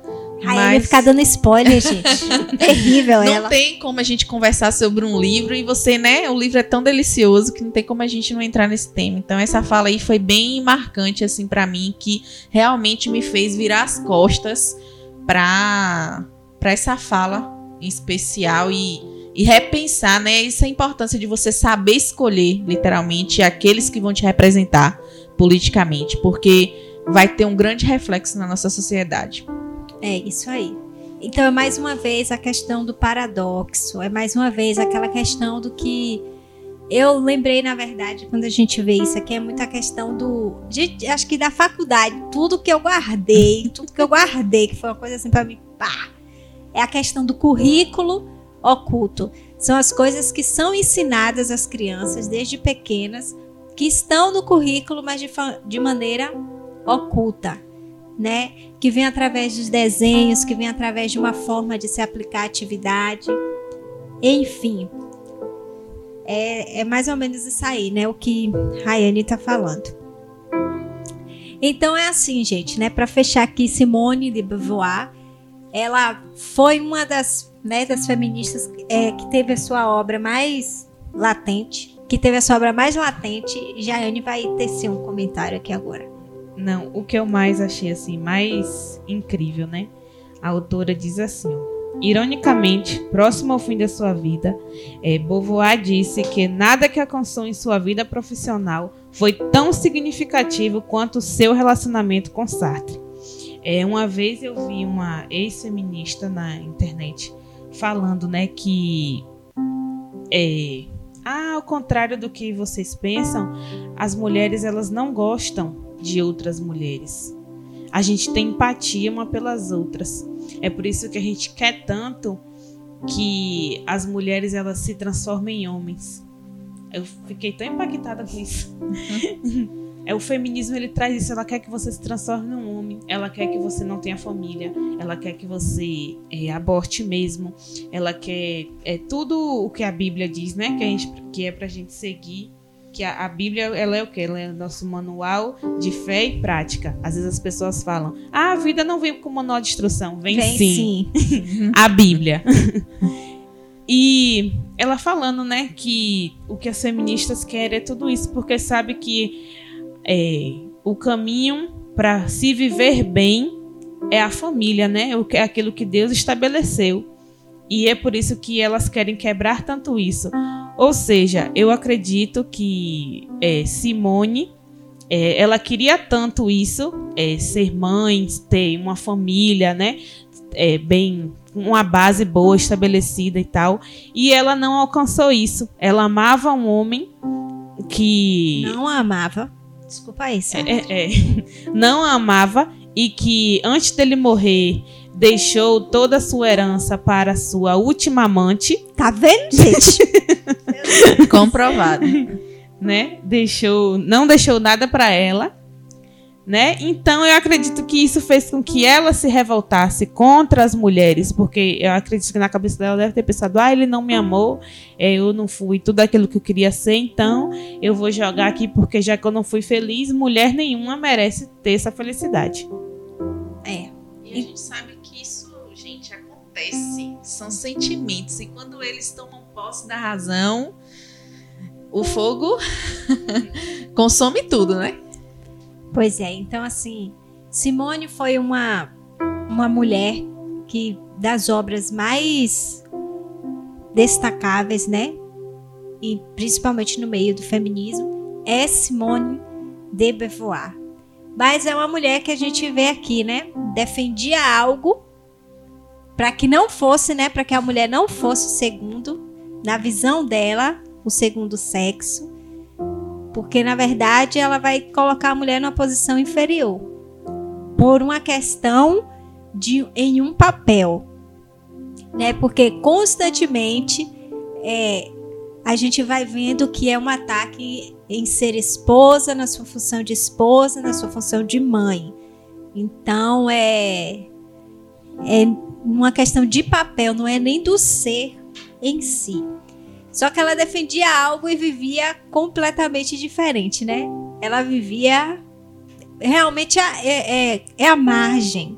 Ai, mas... vai ficar dando spoiler, gente. Terrível não ela. Não tem como a gente conversar sobre um livro e você, né? O livro é tão delicioso que não tem como a gente não entrar nesse tema. Então essa fala aí foi bem marcante assim para mim que realmente me fez virar as costas para para essa fala em especial e, e repensar, né? Essa importância de você saber escolher, literalmente, aqueles que vão te representar politicamente, porque vai ter um grande reflexo na nossa sociedade. É isso aí. Então é mais uma vez a questão do paradoxo, é mais uma vez aquela questão do que eu lembrei, na verdade, quando a gente vê isso aqui, é muita questão do. De, acho que da faculdade, tudo que eu guardei, tudo que eu guardei, que foi uma coisa assim para mim, pá, é a questão do currículo oculto. São as coisas que são ensinadas às crianças desde pequenas, que estão no currículo, mas de, de maneira oculta né? Que vem através dos desenhos, que vem através de uma forma de se aplicar atividade. Enfim, é, é mais ou menos isso aí, né? O que Rayane está falando. Então é assim, gente, né? Para fechar aqui, Simone de Beauvoir, ela foi uma das, né, das feministas é, que teve a sua obra mais latente, que teve a sua obra mais latente. Jaiane vai tecer um comentário aqui agora. Não, o que eu mais achei assim mais incrível, né? A autora diz assim, Ironicamente, próximo ao fim da sua vida, é, Beauvoir disse que nada que alcançou em sua vida profissional foi tão significativo quanto o seu relacionamento com Sartre. É, uma vez eu vi uma ex-feminista na internet falando, né, que é, ah, ao contrário do que vocês pensam, as mulheres elas não gostam de outras mulheres. A gente tem empatia uma pelas outras. É por isso que a gente quer tanto que as mulheres elas se transformem em homens. Eu fiquei tão impactada com isso. É o feminismo, ele traz isso. Ela quer que você se transforme num homem. Ela quer que você não tenha família. Ela quer que você é, aborte mesmo. Ela quer é tudo o que a Bíblia diz, né? Que a gente que é pra gente seguir. Que a, a Bíblia, ela é o quê? Ela é o nosso manual de fé e prática. Às vezes as pessoas falam: "Ah, a vida não vem com manual de instrução". Vem, Vem sim. sim. a Bíblia. e ela falando, né, que o que as feministas querem é tudo isso, porque sabe que é, o caminho para se viver bem é a família, né? O que é aquilo que Deus estabeleceu. E é por isso que elas querem quebrar tanto isso. Ou seja, eu acredito que é, Simone, é, ela queria tanto isso, é, ser mãe, ter uma família, né? É, bem uma base boa estabelecida e tal. E ela não alcançou isso. Ela amava um homem que Não a amava. Desculpa aí, Sam. é, é, não a amava e que antes dele morrer deixou toda a sua herança para sua última amante, Tá vendo, gente? Comprovado. né? Deixou, não deixou nada para ela, né? Então eu acredito que isso fez com que ela se revoltasse contra as mulheres, porque eu acredito que na cabeça dela deve ter pensado: "Ah, ele não me amou, é, eu não fui tudo aquilo que eu queria ser, então eu vou jogar aqui porque já que eu não fui feliz, mulher nenhuma merece ter essa felicidade". é. E a gente sabe que isso, gente, acontece. São sentimentos. E quando eles tomam posse da razão, o fogo consome tudo, né? Pois é, então assim, Simone foi uma uma mulher que das obras mais destacáveis, né? E principalmente no meio do feminismo, é Simone de Beauvoir. Mas é uma mulher que a gente vê aqui, né? Defendia algo para que não fosse, né, para que a mulher não fosse segundo, na visão dela, o segundo sexo. Porque na verdade ela vai colocar a mulher numa posição inferior por uma questão de em um papel, né? Porque constantemente é, a gente vai vendo que é um ataque em ser esposa, na sua função de esposa, na sua função de mãe. Então é é uma questão de papel, não é nem do ser em si. Só que ela defendia algo e vivia completamente diferente, né? Ela vivia realmente a, é, é, é a margem.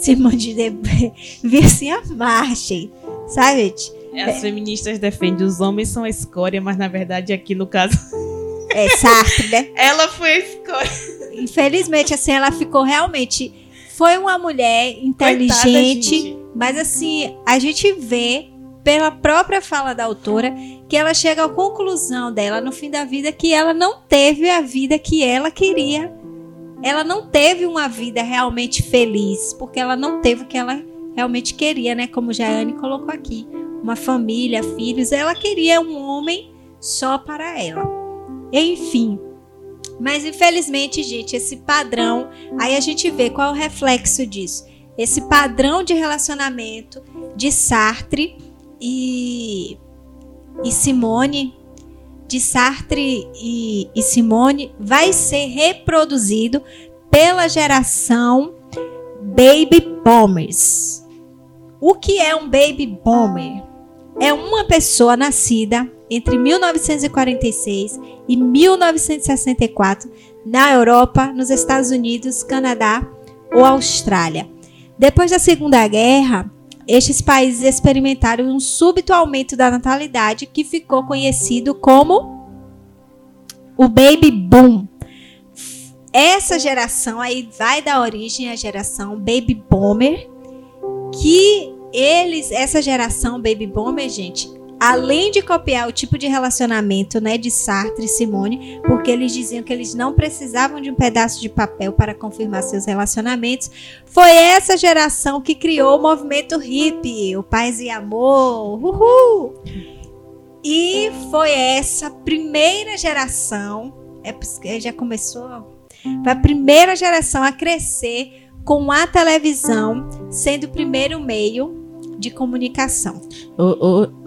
Simone de Beauvoir vivia assim a margem, sabe? gente? As feministas defendem os homens são a escória, mas na verdade aqui no caso É Sartre, né? ela foi a escória. Infelizmente, assim, ela ficou realmente. Foi uma mulher Coitada, inteligente, gente. mas assim, a gente vê pela própria fala da autora que ela chega à conclusão dela no fim da vida que ela não teve a vida que ela queria. Ela não teve uma vida realmente feliz, porque ela não teve o que ela realmente queria, né? Como Jaiane colocou aqui, uma família, filhos, ela queria um homem só para ela. Enfim, mas infelizmente, gente, esse padrão, aí a gente vê qual é o reflexo disso. Esse padrão de relacionamento de Sartre e, e Simone, de Sartre e, e Simone, vai ser reproduzido pela geração Baby Boomers. O que é um Baby Boomer? É uma pessoa nascida entre 1946 e 1964 na Europa, nos Estados Unidos, Canadá ou Austrália. Depois da Segunda Guerra, estes países experimentaram um súbito aumento da natalidade que ficou conhecido como o Baby Boom. Essa geração aí vai dar origem à geração Baby Boomer, que eles, essa geração Baby Boomer, gente, além de copiar o tipo de relacionamento né, de Sartre e Simone, porque eles diziam que eles não precisavam de um pedaço de papel para confirmar seus relacionamentos, foi essa geração que criou o movimento hippie, o paz e amor, uhul! E foi essa primeira geração, é porque já começou, foi a primeira geração a crescer com a televisão sendo o primeiro meio de comunicação. O, o-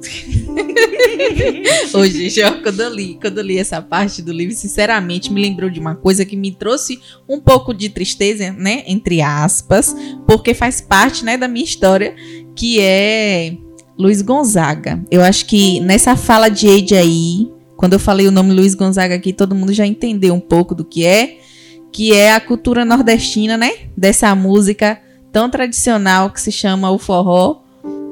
Hoje, quando eu li, quando eu li essa parte do livro, sinceramente me lembrou de uma coisa que me trouxe um pouco de tristeza, né, entre aspas, porque faz parte, né, da minha história, que é Luiz Gonzaga. Eu acho que nessa fala de Eide aí, quando eu falei o nome Luiz Gonzaga aqui, todo mundo já entendeu um pouco do que é, que é a cultura nordestina, né, dessa música tão tradicional que se chama o forró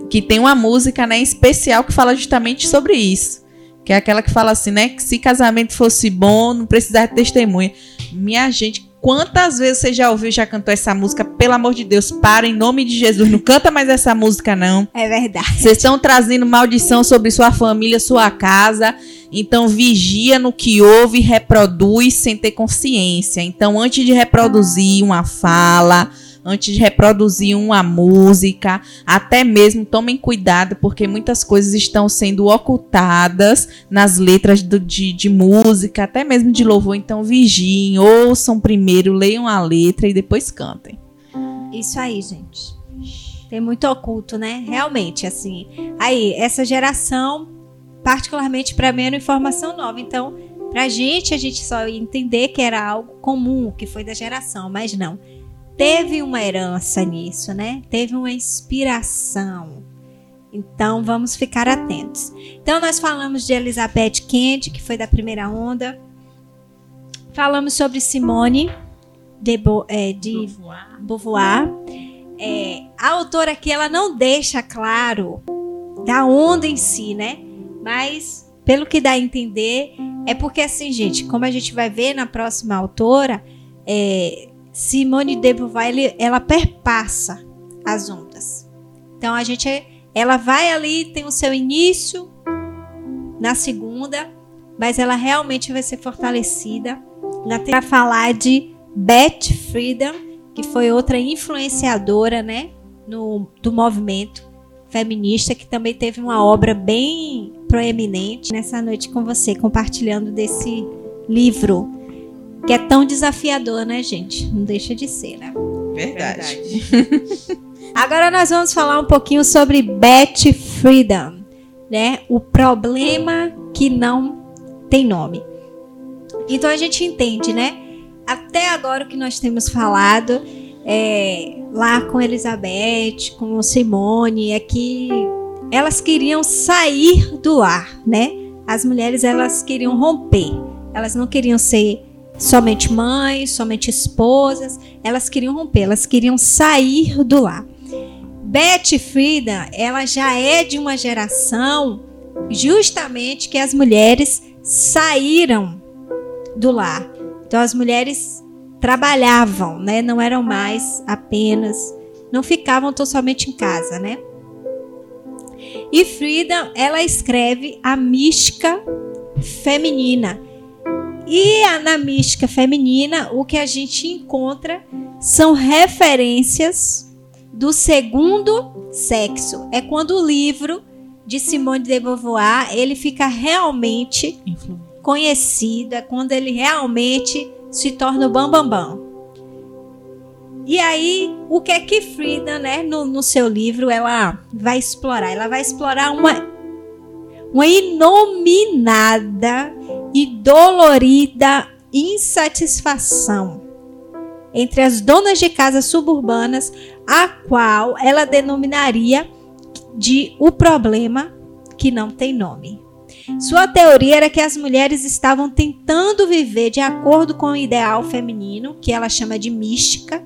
que tem uma música, né, especial que fala justamente sobre isso. Que é aquela que fala assim, né, que se casamento fosse bom, não precisar de testemunha. Minha gente, quantas vezes você já ouviu, já cantou essa música? Pelo amor de Deus, para em nome de Jesus, não canta mais essa música não. É verdade. Vocês estão trazendo maldição sobre sua família, sua casa. Então vigia no que ouve e reproduz sem ter consciência. Então antes de reproduzir uma fala, antes de reproduzir uma música. Até mesmo tomem cuidado, porque muitas coisas estão sendo ocultadas nas letras do, de, de música, até mesmo de louvor. Então vigiem, ouçam primeiro, leiam a letra e depois cantem. Isso aí, gente. Tem muito oculto, né? Realmente, assim. Aí, essa geração, particularmente para mim, era informação nova. Então, pra gente, a gente só ia entender que era algo comum, que foi da geração, mas não teve uma herança nisso, né? Teve uma inspiração. Então vamos ficar atentos. Então nós falamos de Elizabeth Kent, que foi da primeira onda. Falamos sobre Simone de, Bo, é, de Beauvoir. Beauvoir. É, a autora aqui ela não deixa claro da onda em si, né? Mas pelo que dá a entender é porque assim, gente, como a gente vai ver na próxima autora, é, Simone de Beauvoir, ela perpassa as ondas. Então a gente, ela vai ali, tem o seu início na segunda, mas ela realmente vai ser fortalecida. Para falar de Beth Friedan, que foi outra influenciadora, né, no, do movimento feminista, que também teve uma obra bem proeminente. Nessa noite com você, compartilhando desse livro que é tão desafiador, né, gente? Não deixa de ser, né? Verdade. Verdade. Agora nós vamos falar um pouquinho sobre Betty Freedom, né? O problema que não tem nome. Então a gente entende, né? Até agora o que nós temos falado é, lá com Elizabeth, com Simone, é que elas queriam sair do ar, né? As mulheres elas queriam romper, elas não queriam ser somente mães, somente esposas, elas queriam romper, elas queriam sair do lar. Betty Frida, ela já é de uma geração justamente que as mulheres saíram do lar. Então as mulheres trabalhavam, né? Não eram mais apenas, não ficavam tão somente em casa, né? E Frida, ela escreve a mística feminina, e na mística feminina, o que a gente encontra são referências do segundo sexo. É quando o livro de Simone de Beauvoir, ele fica realmente conhecido, é quando ele realmente se torna o bambambam. Bam, bam. E aí, o que é que Frida, né, no, no seu livro, ela vai explorar? Ela vai explorar uma, uma inominada e dolorida insatisfação entre as donas de casas suburbanas, a qual ela denominaria de o problema que não tem nome. Sua teoria era que as mulheres estavam tentando viver de acordo com o ideal feminino, que ela chama de mística,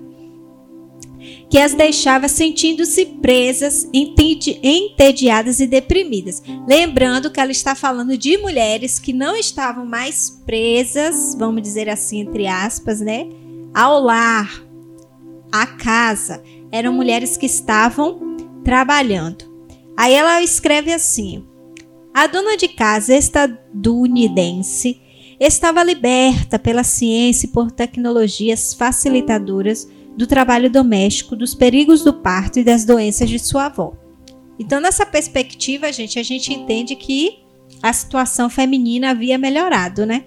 que as deixava sentindo-se presas, entediadas e deprimidas. Lembrando que ela está falando de mulheres que não estavam mais presas, vamos dizer assim, entre aspas, né? Ao lar, à casa. Eram mulheres que estavam trabalhando. Aí ela escreve assim: A dona de casa estadunidense estava liberta pela ciência e por tecnologias facilitadoras do trabalho doméstico, dos perigos do parto e das doenças de sua avó. Então, nessa perspectiva, gente, a gente entende que a situação feminina havia melhorado, né?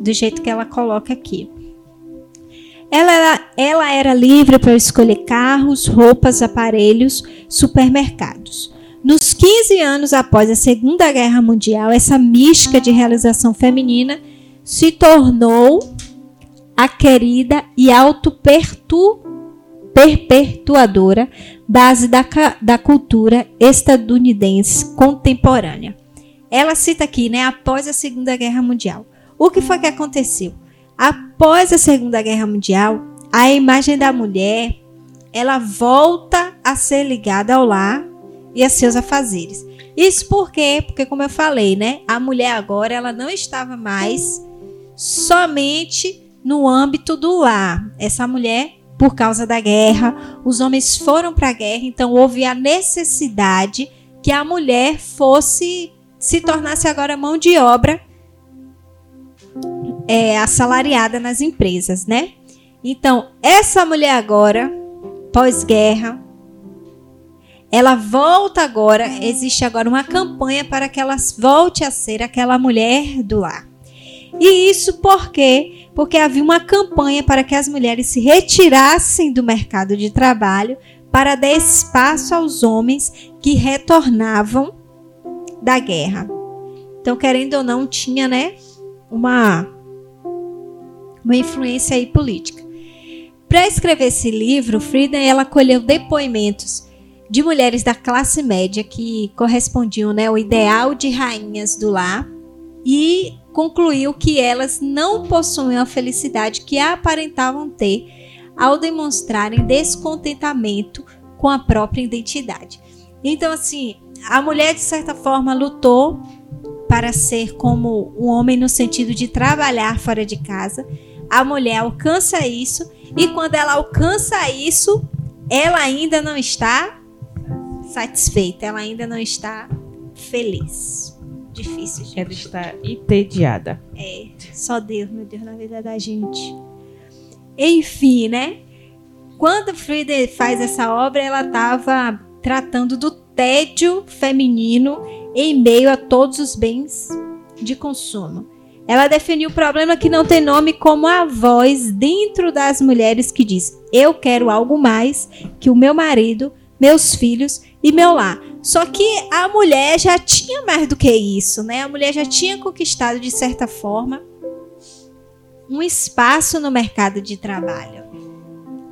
Do jeito que ela coloca aqui. Ela era, ela era livre para escolher carros, roupas, aparelhos, supermercados. Nos 15 anos após a Segunda Guerra Mundial, essa mística de realização feminina se tornou a querida e auto-perpetuadora base da, da cultura estadunidense contemporânea. Ela cita aqui, né, após a Segunda Guerra Mundial. O que foi que aconteceu? Após a Segunda Guerra Mundial, a imagem da mulher, ela volta a ser ligada ao lar e a seus afazeres. Isso por quê? Porque como eu falei, né, a mulher agora ela não estava mais somente no âmbito do lar. Essa mulher, por causa da guerra, os homens foram para a guerra, então houve a necessidade que a mulher fosse se tornasse agora mão de obra é, assalariada nas empresas, né? Então, essa mulher agora, pós-guerra, ela volta agora, existe agora uma campanha para que ela volte a ser aquela mulher do lar. E isso por quê? Porque havia uma campanha para que as mulheres se retirassem do mercado de trabalho para dar espaço aos homens que retornavam da guerra. Então, querendo ou não, tinha, né, uma uma influência aí política. Para escrever esse livro, Frida ela colheu depoimentos de mulheres da classe média que correspondiam né, ao ideal de rainhas do lar e concluiu que elas não possuem a felicidade que aparentavam ter ao demonstrarem descontentamento com a própria identidade. Então, assim, a mulher, de certa forma, lutou para ser como um homem no sentido de trabalhar fora de casa. A mulher alcança isso, e quando ela alcança isso, ela ainda não está satisfeita, ela ainda não está feliz difícil, gente. Ela está entediada. É, só Deus, meu Deus, na vida da gente. Enfim, né? Quando Frida faz essa obra, ela estava tratando do tédio feminino em meio a todos os bens de consumo. Ela definiu o problema que não tem nome como a voz dentro das mulheres que diz: Eu quero algo mais que o meu marido, meus filhos e meu lar. Só que a mulher já tinha mais do que isso, né? A mulher já tinha conquistado de certa forma um espaço no mercado de trabalho.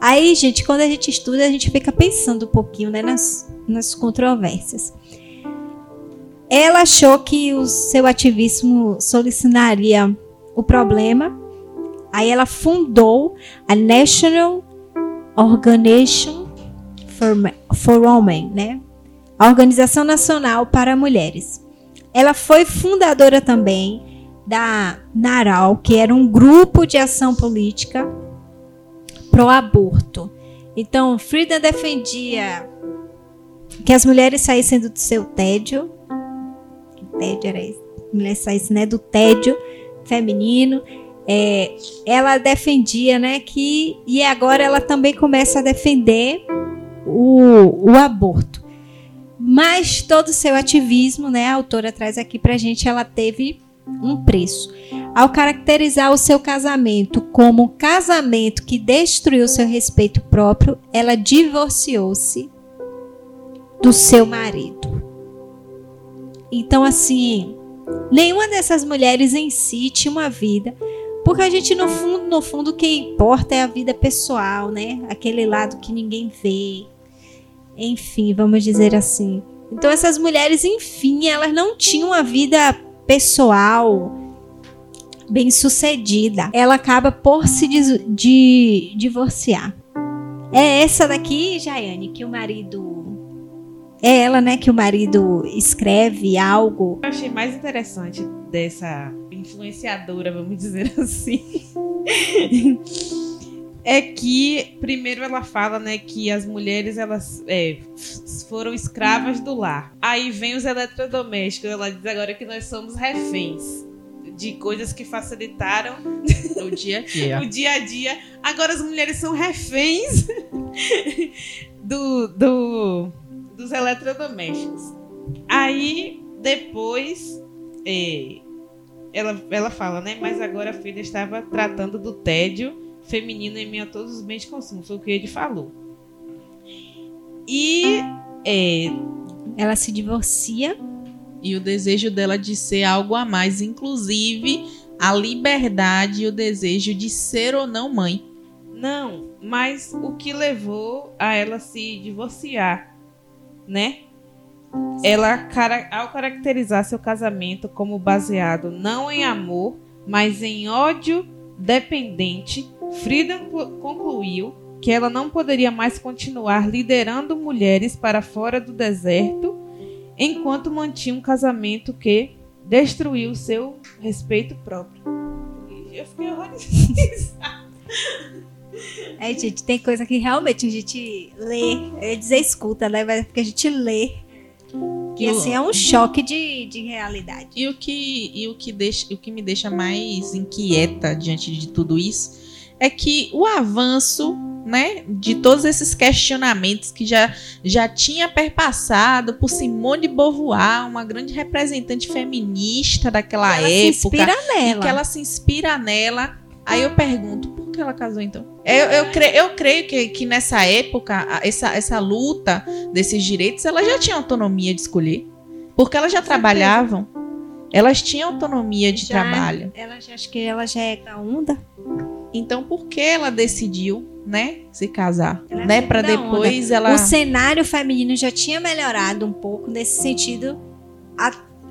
Aí, gente, quando a gente estuda, a gente fica pensando um pouquinho, né, nas, nas controvérsias. Ela achou que o seu ativismo solucionaria o problema. Aí ela fundou a National Organization for, for Women, né? Organização Nacional para Mulheres. Ela foi fundadora também da NARAL, que era um grupo de ação política pro aborto. Então, Frida defendia que as mulheres saíssem do seu tédio. Tédio era isso. Mulheres saíssem né, do tédio feminino. É, ela defendia, né, que e agora ela também começa a defender o, o aborto. Mas todo o seu ativismo, né, a autora traz aqui pra gente, ela teve um preço. Ao caracterizar o seu casamento como um casamento que destruiu seu respeito próprio, ela divorciou-se do seu marido. Então, assim, nenhuma dessas mulheres em si tinha uma vida, porque a gente, no fundo, no fundo, o que importa é a vida pessoal, né? Aquele lado que ninguém vê, enfim, vamos dizer assim. Então essas mulheres, enfim, elas não tinham uma vida pessoal bem sucedida. Ela acaba por se de divorciar. É essa daqui, Jaiane, que o marido é ela, né, que o marido escreve algo. Eu achei mais interessante dessa influenciadora, vamos dizer assim é que primeiro ela fala, né, que as mulheres elas é, foram escravas do lar. Aí vem os eletrodomésticos, ela diz agora que nós somos reféns de coisas que facilitaram o dia a dia. o dia a dia. Agora as mulheres são reféns do, do dos eletrodomésticos. Aí depois é, ela, ela fala, né? Mas agora a filha estava tratando do tédio feminino em meio a todos os bens de consumo. Foi o que ele falou. E é, ela se divorcia. E o desejo dela de ser algo a mais, inclusive a liberdade e o desejo de ser ou não mãe. Não, mas o que levou a ela se divorciar, né? Ela, ao caracterizar seu casamento como baseado não em amor, mas em ódio dependente, Frida concluiu que ela não poderia mais continuar liderando mulheres para fora do deserto enquanto mantinha um casamento que destruiu seu respeito próprio. Eu fiquei horrorizada. É, gente, tem coisa que realmente a gente lê, eu ia dizer escuta, né? Mas é porque a gente lê. E assim é um choque de, de realidade. E o que, e o que, deixa, o que me deixa mais inquieta diante de tudo isso é que o avanço né, de todos esses questionamentos que já, já tinha perpassado por Simone de Beauvoir, uma grande representante feminista daquela ela época. Se inspira nela. E que ela se inspira nela. Aí eu pergunto, por que ela casou então? Eu, eu, cre, eu creio que, que nessa época, essa, essa luta desses direitos, ela já tinha autonomia de escolher. Porque elas já trabalhavam. Elas tinham autonomia de já, trabalho. Ela já, acho que ela já é da onda. Então, por que ela decidiu, né, se casar, ela né, para depois onda. ela O cenário feminino já tinha melhorado um pouco nesse sentido,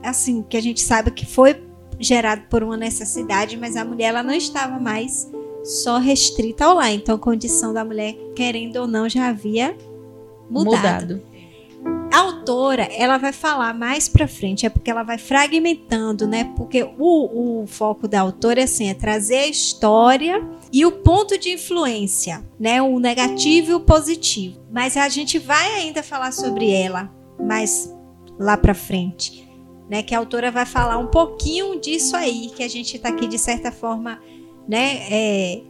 assim, que a gente sabe que foi gerado por uma necessidade, mas a mulher ela não estava mais só restrita ao lar. Então, a condição da mulher, querendo ou não, já havia mudado. mudado a autora, ela vai falar mais para frente, é porque ela vai fragmentando, né? Porque o, o foco da autora é assim, é trazer a história e o ponto de influência, né? O negativo e o positivo. Mas a gente vai ainda falar sobre ela mais lá para frente, né? Que a autora vai falar um pouquinho disso aí, que a gente está aqui de certa forma, né? É,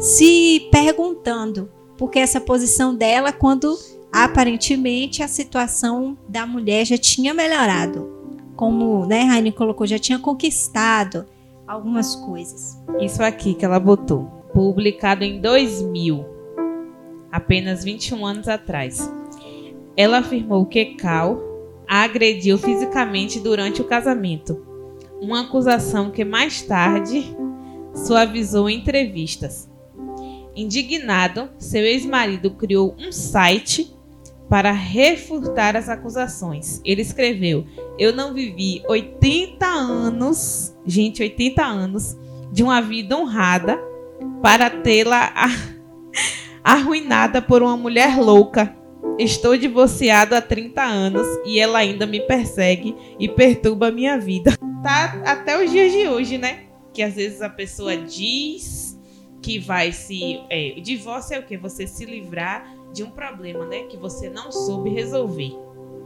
se perguntando porque essa posição dela quando aparentemente a situação da mulher já tinha melhorado. Como né, Raine colocou, já tinha conquistado algumas coisas. Isso aqui que ela botou, publicado em 2000, apenas 21 anos atrás. Ela afirmou que Cal a agrediu fisicamente durante o casamento, uma acusação que mais tarde suavizou em entrevistas. Indignado, seu ex-marido criou um site para refutar as acusações. Ele escreveu: Eu não vivi 80 anos, gente, 80 anos, de uma vida honrada para tê-la arruinada por uma mulher louca. Estou divorciado há 30 anos e ela ainda me persegue e perturba a minha vida. Tá até os dias de hoje, né? Que às vezes a pessoa diz que vai se. É, divórcio é o que? Você se livrar de um problema, né, que você não soube resolver.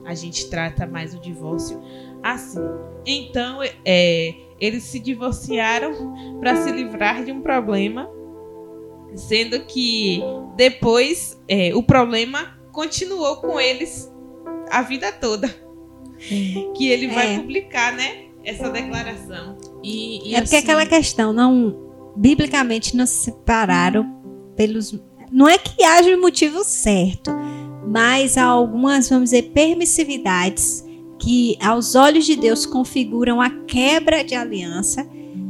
A gente trata mais o divórcio assim. Então, é, eles se divorciaram para se livrar de um problema, sendo que depois é, o problema continuou com eles a vida toda. Que ele vai é. publicar, né? Essa declaração. E, e é assim... porque aquela questão, não biblicamente não se separaram pelos não é que haja o motivo certo, mas há algumas, vamos dizer, permissividades que aos olhos de Deus configuram a quebra de aliança,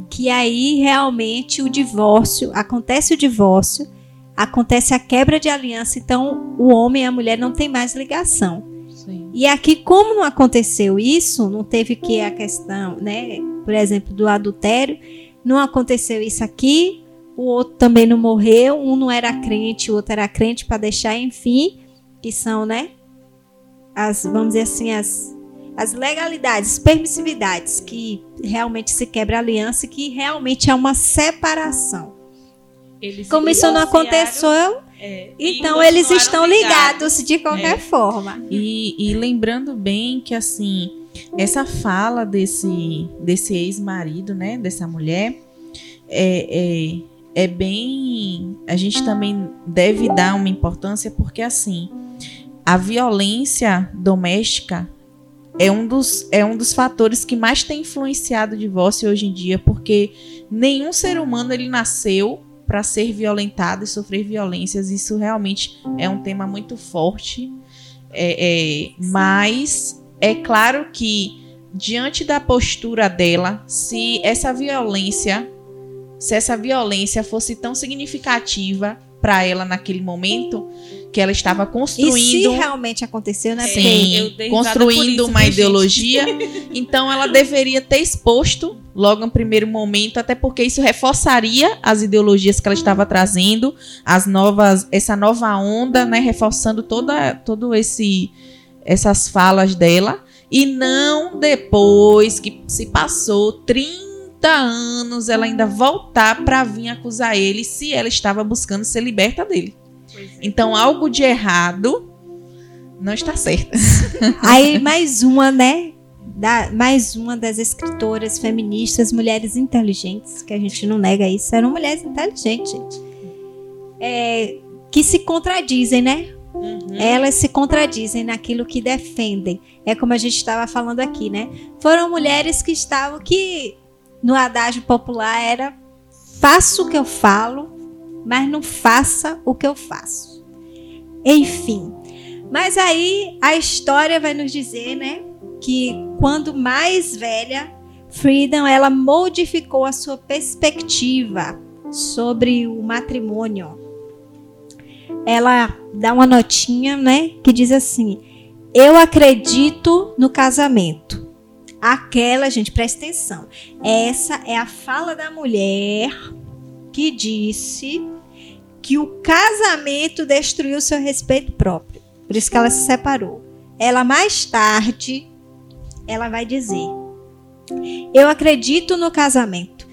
que aí realmente o divórcio, acontece o divórcio, acontece a quebra de aliança, então o homem e a mulher não têm mais ligação. Sim. E aqui, como não aconteceu isso, não teve que a questão, né, por exemplo, do adultério, não aconteceu isso aqui, o outro também não morreu, um não era crente, o outro era crente para deixar, enfim, que são, né? As, vamos dizer assim, as, as legalidades, permissividades que realmente se quebra a aliança e que realmente é uma separação. Eles Como isso não aconteceu, é, então eles estão ligados, ligados de qualquer é. forma. E, e, lembrando bem que assim, essa fala desse, desse ex-marido, né, dessa mulher, é, é é bem. A gente também deve dar uma importância porque, assim, a violência doméstica é um dos, é um dos fatores que mais tem influenciado o divórcio hoje em dia, porque nenhum ser humano ele nasceu para ser violentado e sofrer violências. Isso realmente é um tema muito forte. É, é, mas é claro que diante da postura dela, se essa violência, se essa violência fosse tão significativa para ela naquele momento, que ela estava construindo. E se realmente aconteceu, né? Sim, construindo isso, uma ideologia. então ela deveria ter exposto logo no primeiro momento, até porque isso reforçaria as ideologias que ela estava trazendo, as novas, essa nova onda, né? Reforçando toda, todo esse essas falas dela. E não depois que se passou 30 anos ela ainda voltar para vir acusar ele se ela estava buscando ser liberta dele. Então, algo de errado não está certo. Aí, mais uma, né? Da, mais uma das escritoras feministas, mulheres inteligentes, que a gente não nega isso, eram mulheres inteligentes, gente. É, que se contradizem, né? Uhum. Elas se contradizem naquilo que defendem. É como a gente estava falando aqui, né? Foram mulheres que estavam que no adágio popular era faço o que eu falo, mas não faça o que eu faço. Enfim. Mas aí a história vai nos dizer, né, que quando mais velha, Freedom ela modificou a sua perspectiva sobre o matrimônio. Ela dá uma notinha, né, que diz assim: "Eu acredito no casamento". Aquela, gente, presta atenção. Essa é a fala da mulher que disse que o casamento destruiu seu respeito próprio. Por isso que ela se separou. Ela mais tarde, ela vai dizer: Eu acredito no casamento.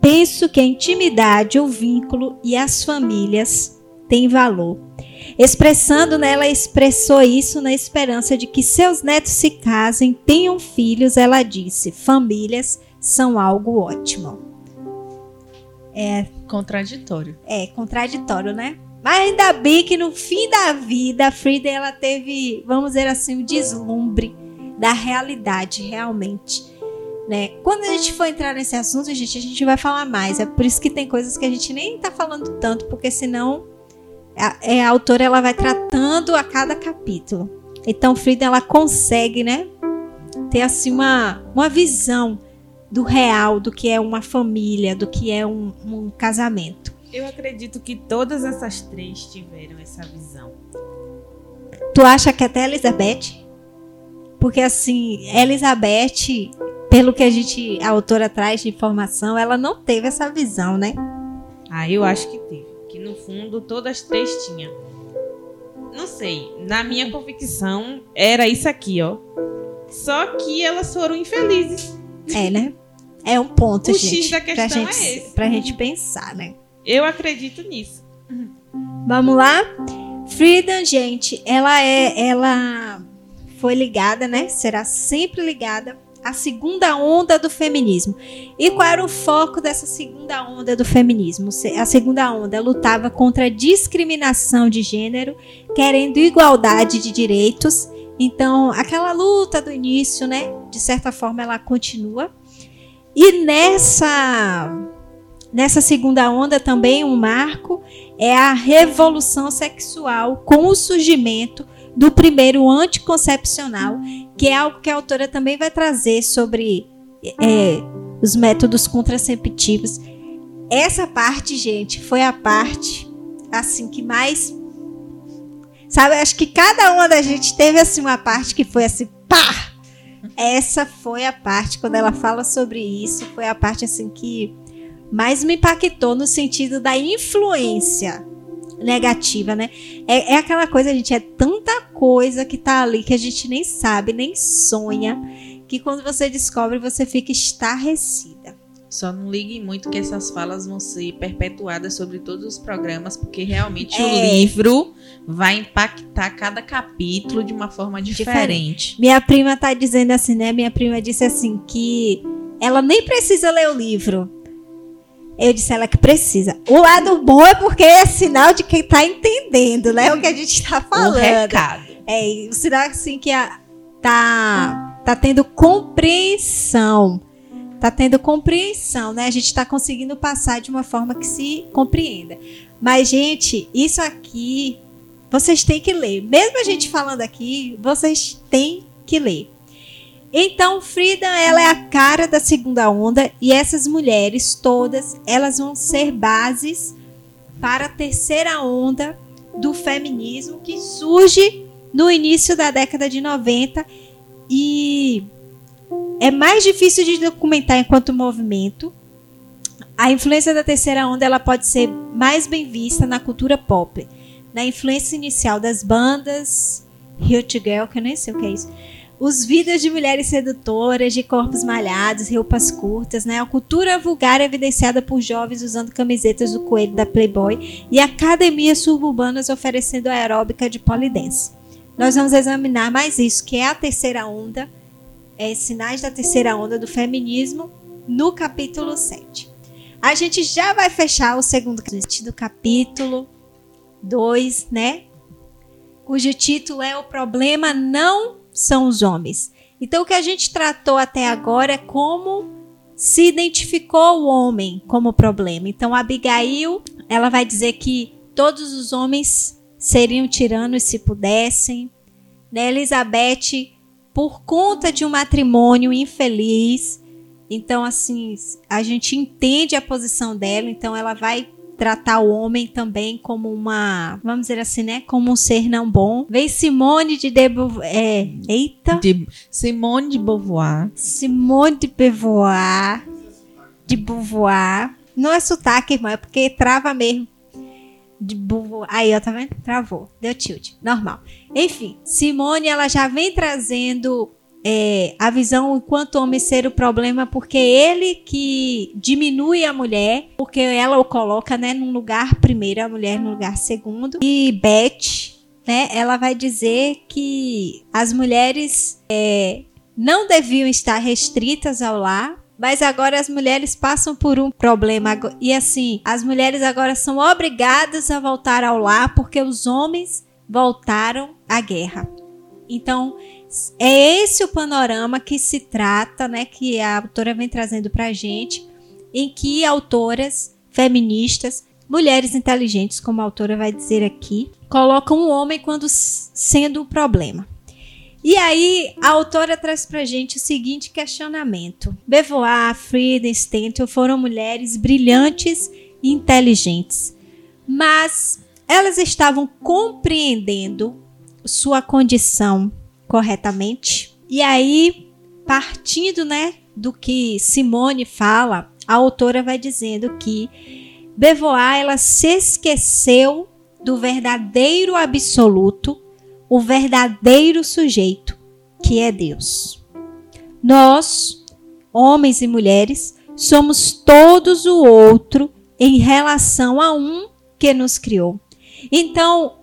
Penso que a intimidade, o vínculo e as famílias têm valor. Expressando nela, expressou isso na esperança de que seus netos se casem, tenham filhos. Ela disse: famílias são algo ótimo. É contraditório. É contraditório, né? Mas ainda bem que no fim da vida a Frida ela teve, vamos dizer assim, o um deslumbre da realidade realmente. Né? Quando a gente for entrar nesse assunto, gente, a gente vai falar mais. É por isso que tem coisas que a gente nem tá falando tanto, porque senão a, é, a autora ela vai tratando a cada capítulo. Então Frida ela consegue, né, ter assim uma, uma visão do real, do que é uma família, do que é um, um casamento. Eu acredito que todas essas três tiveram essa visão. Tu acha que até Elizabeth? Porque assim, Elizabeth, pelo que a gente, a autora traz de informação, ela não teve essa visão, né? Ah, eu acho que teve. Que no fundo todas três tinham. Não sei, na minha convicção era isso aqui, ó. Só que elas foram infelizes. É, né? É um ponto, o gente. X da questão pra gente, é esse. Pra gente pensar, né? Eu acredito nisso. Vamos lá? Frida, gente, ela é. Ela foi ligada, né? Será sempre ligada à segunda onda do feminismo. E qual era o foco dessa segunda onda do feminismo? A segunda onda lutava contra a discriminação de gênero, querendo igualdade de direitos. Então, aquela luta do início, né? De certa forma, ela continua. E nessa nessa segunda onda também um marco é a revolução sexual com o surgimento do primeiro anticoncepcional, que é algo que a autora também vai trazer sobre é, os métodos contraceptivos. Essa parte, gente, foi a parte assim que mais sabe, acho que cada uma da gente teve assim uma parte que foi assim, pá, essa foi a parte, quando ela fala sobre isso, foi a parte assim que mais me impactou no sentido da influência negativa, né? É, é aquela coisa, gente, é tanta coisa que tá ali que a gente nem sabe, nem sonha, que quando você descobre, você fica estarrecida. Só não ligue muito que essas falas vão ser perpetuadas sobre todos os programas, porque realmente É. o livro vai impactar cada capítulo de uma forma diferente. Minha prima tá dizendo assim, né? Minha prima disse assim que ela nem precisa ler o livro. Eu disse ela que precisa. O lado bom é porque é sinal de quem tá entendendo, né? O que a gente tá O falando. recado. É, o sinal assim que a, tá, tá tendo compreensão. Tá tendo compreensão, né? A gente tá conseguindo passar de uma forma que se compreenda. Mas, gente, isso aqui vocês têm que ler. Mesmo a gente falando aqui, vocês têm que ler. Então, Frida, ela é a cara da segunda onda e essas mulheres todas, elas vão ser bases para a terceira onda do feminismo que surge no início da década de 90 e é mais difícil de documentar enquanto movimento. A influência da terceira onda ela pode ser mais bem vista na cultura pop, na influência inicial das bandas, Hot Girl, que eu nem sei o que é isso, os vídeos de mulheres sedutoras, de corpos malhados, roupas curtas, né? A cultura vulgar evidenciada por jovens usando camisetas do coelho da Playboy e academias suburbanas oferecendo aeróbica de polidense. Nós vamos examinar mais isso, que é a terceira onda, é, sinais da terceira onda do feminismo, no capítulo 7. A gente já vai fechar o segundo do capítulo 2, né? Cujo título é O Problema Não são os homens. Então, o que a gente tratou até agora é como se identificou o homem como problema. Então, Abigail, ela vai dizer que todos os homens seriam tiranos se pudessem. Né? Elizabeth, por conta de um matrimônio infeliz, então assim, a gente entende a posição dela, então ela vai tratar o homem também como uma, vamos dizer assim, né, como um ser não bom. Vem Simone de, de é, eita, de Simone de Beauvoir. Simone de Beauvoir, de Beauvoir. Não é sotaque, irmão, é porque trava mesmo. De Beauvoir. Aí, ó, tá vendo? Travou. Deu tilt. Normal. Enfim, Simone, ela já vem trazendo é, a visão enquanto homem ser o problema, porque ele que diminui a mulher, porque ela o coloca né, num lugar primeiro, a mulher no lugar segundo. E Beth, né, ela vai dizer que as mulheres é, não deviam estar restritas ao lar, mas agora as mulheres passam por um problema. E assim, as mulheres agora são obrigadas a voltar ao lar porque os homens voltaram à guerra. Então, é esse o panorama que se trata, né, que a autora vem trazendo para a gente, em que autoras feministas, mulheres inteligentes, como a autora vai dizer aqui, colocam o homem quando sendo o problema. E aí, a autora traz para a gente o seguinte questionamento. Beauvoir, Frida, Stenton foram mulheres brilhantes e inteligentes, mas elas estavam compreendendo sua condição corretamente. E aí, partindo, né, do que Simone fala, a autora vai dizendo que Beauvoir ela se esqueceu do verdadeiro absoluto, o verdadeiro sujeito, que é Deus. Nós, homens e mulheres, somos todos o outro em relação a um que nos criou. Então,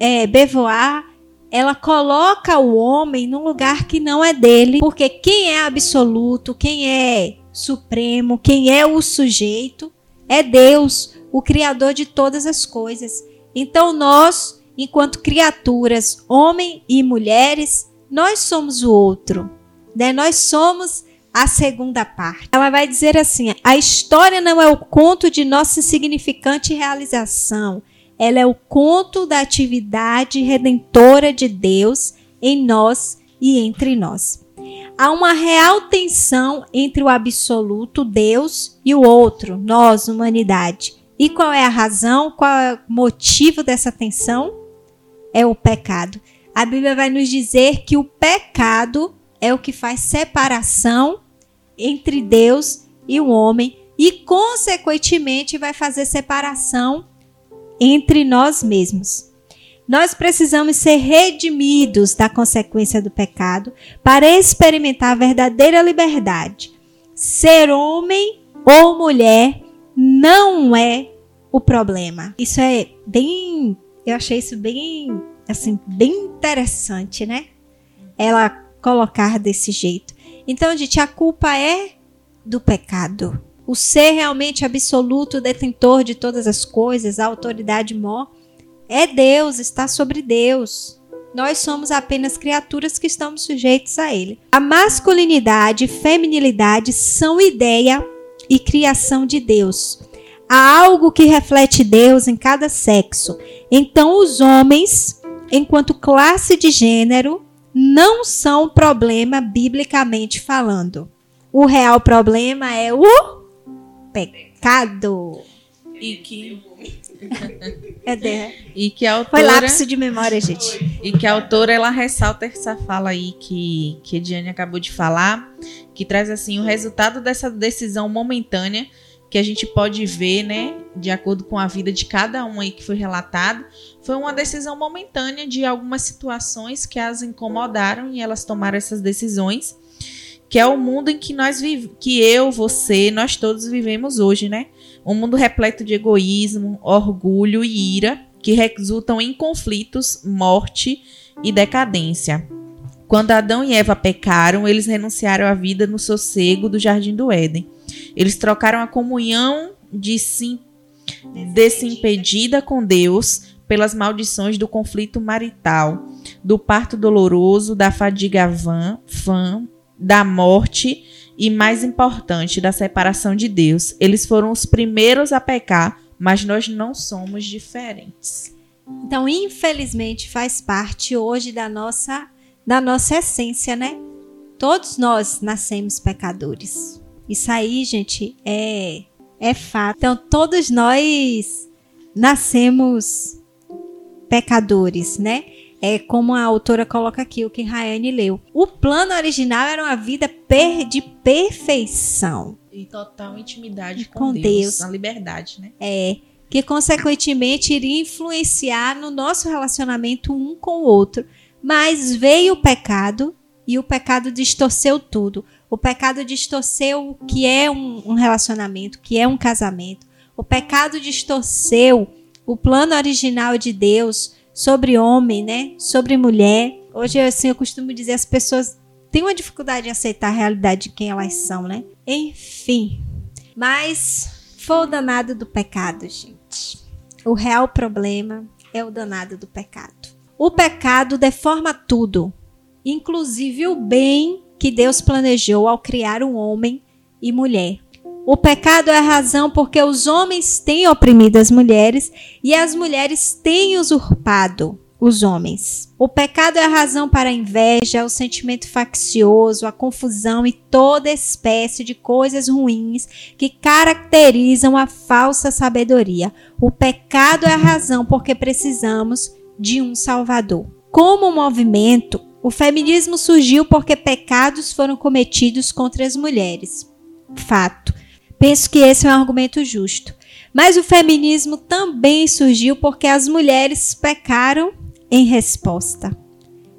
é, Beauvoir ela coloca o homem num lugar que não é dele, porque quem é absoluto, quem é supremo, quem é o sujeito, é Deus, o criador de todas as coisas. Então nós, enquanto criaturas, homens e mulheres, nós somos o outro, né? Nós somos a segunda parte. Ela vai dizer assim: a história não é o conto de nossa insignificante realização ela é o conto da atividade redentora de Deus em nós e entre nós. Há uma real tensão entre o absoluto Deus e o outro, nós, humanidade. E qual é a razão? Qual é o motivo dessa tensão? É o pecado. A Bíblia vai nos dizer que o pecado é o que faz separação entre Deus e o homem e, consequentemente, vai fazer separação entre nós mesmos. Nós precisamos ser redimidos da consequência do pecado para experimentar a verdadeira liberdade. Ser homem ou mulher não é o problema. Isso é bem, eu achei isso bem, assim, bem interessante, né? Ela colocar desse jeito. Então, gente, a culpa é do pecado o ser realmente absoluto, detentor de todas as coisas, a autoridade maior, é Deus, está sobre Deus. Nós somos apenas criaturas que estamos sujeitos a Ele. A masculinidade e feminilidade são ideia e criação de Deus. Há algo que reflete Deus em cada sexo. Então, os homens, enquanto classe de gênero, não são problema biblicamente falando. O real problema é o pecado. E que, É de... e que a Foi autora, lápis de memória, gente. e que a autora ela ressalta essa fala aí que que a Diane acabou de falar, que traz assim o resultado dessa decisão momentânea que a gente pode ver, né, de acordo com a vida de cada um aí que foi relatado, foi uma decisão momentânea de algumas situações que as incomodaram e elas tomaram essas decisões, que é o mundo em que nós que eu, você, nós todos vivemos hoje, né? Um mundo repleto de egoísmo, orgulho e ira, que resultam em conflitos, morte e decadência. Quando Adão e Eva pecaram, eles renunciaram à vida no sossego do jardim do Éden. Eles trocaram a comunhão de sim, desimpedida com Deus pelas maldições do conflito marital, do parto doloroso, da fadiga vã, fã, da morte e, mais importante, da separação de Deus. Eles foram os primeiros a pecar, mas nós não somos diferentes. Então, infelizmente, faz parte hoje da nossa da nossa essência, né? Todos nós nascemos pecadores. Isso aí, gente, é é fato. Então, todos nós nascemos pecadores, né? É como a autora coloca aqui, o que Rayane leu. O plano original era uma vida per de perfeição. E total intimidade com, Com Deus, Deus. na liberdade, né? É, que consequentemente iria influenciar no nosso relacionamento um com o outro. Mas veio o pecado e o pecado distorceu tudo. O pecado distorceu o que é um, um relacionamento, o que é um casamento. O pecado distorceu o plano original de Deus sobre homem, né? Sobre mulher. Hoje, assim, eu costumo dizer, as pessoas têm uma dificuldade em aceitar a realidade de quem elas são, né? Enfim. Mas foi o danado do pecado, gente. O real problema é o danado do pecado. O pecado deforma tudo, inclusive o bem que Deus planejou ao criar um homem e mulher. O pecado é a razão porque os homens têm oprimido as mulheres e as mulheres têm usurpado os homens. O pecado é a razão para a inveja, o sentimento faccioso, a confusão e toda espécie de coisas ruins que caracterizam a falsa sabedoria. O pecado é a razão porque precisamos de um Salvador. Como movimento, o feminismo surgiu porque pecados foram cometidos contra as mulheres. Fato. Penso que esse é um argumento justo. Mas o feminismo também surgiu porque as mulheres pecaram em resposta.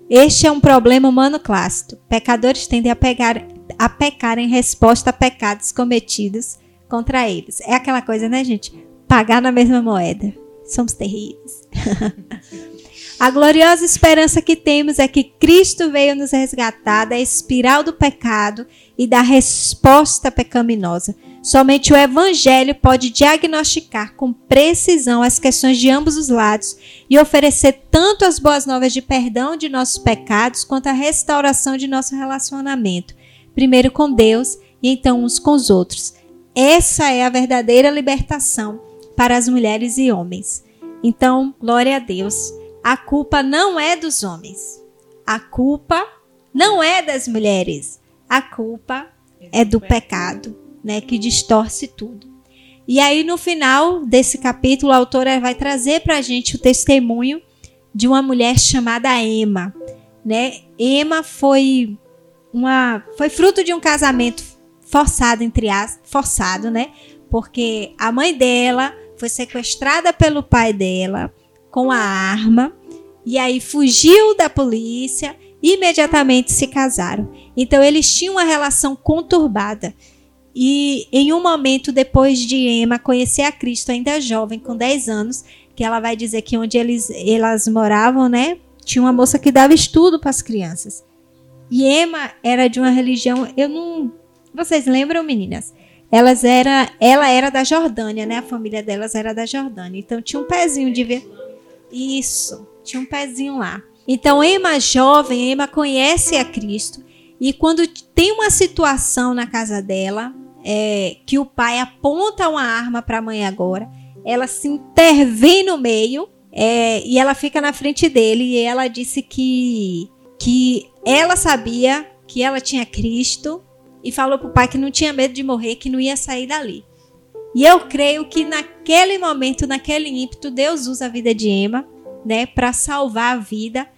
Este é um problema humano clássico. Pecadores tendem a, pegar, a pecar em resposta a pecados cometidos contra eles. É aquela coisa, né, gente? Pagar na mesma moeda. Somos terríveis. A gloriosa esperança que temos é que Cristo veio nos resgatar da espiral do pecado e da resposta pecaminosa. Somente o Evangelho pode diagnosticar com precisão as questões de ambos os lados e oferecer tanto as boas novas de perdão de nossos pecados quanto a restauração de nosso relacionamento, primeiro com Deus e então uns com os outros. Essa é a verdadeira libertação para as mulheres e homens. Então, glória a Deus a culpa não é dos homens. A culpa não é das mulheres. A culpa é do pecado, né, que distorce tudo. E aí no final desse capítulo a autora vai trazer para a gente o testemunho de uma mulher chamada Emma, né? Emma foi uma foi fruto de um casamento forçado entre as forçado, né? Porque a mãe dela foi sequestrada pelo pai dela com a arma e aí fugiu da polícia e imediatamente se casaram. Então eles tinham uma relação conturbada. E em um momento depois de Emma conhecer a Cristo ainda jovem, com 10 anos, que ela vai dizer que onde eles, elas moravam, né, tinha uma moça que dava estudo para as crianças. E Emma era de uma religião, eu não, vocês lembram, meninas? Elas era, ela era da Jordânia, né? A família delas era da Jordânia. Então tinha um pezinho de ver isso, tinha um pezinho lá. Então, Emma jovem, Emma conhece a Cristo e quando tem uma situação na casa dela, é, que o pai aponta uma arma para a mãe agora, ela se intervém no meio é, e ela fica na frente dele e ela disse que que ela sabia que ela tinha Cristo e falou para o pai que não tinha medo de morrer, que não ia sair dali. E eu creio que naquele momento, naquele ímpeto, Deus usa a vida de Emma, né, para salvar a vida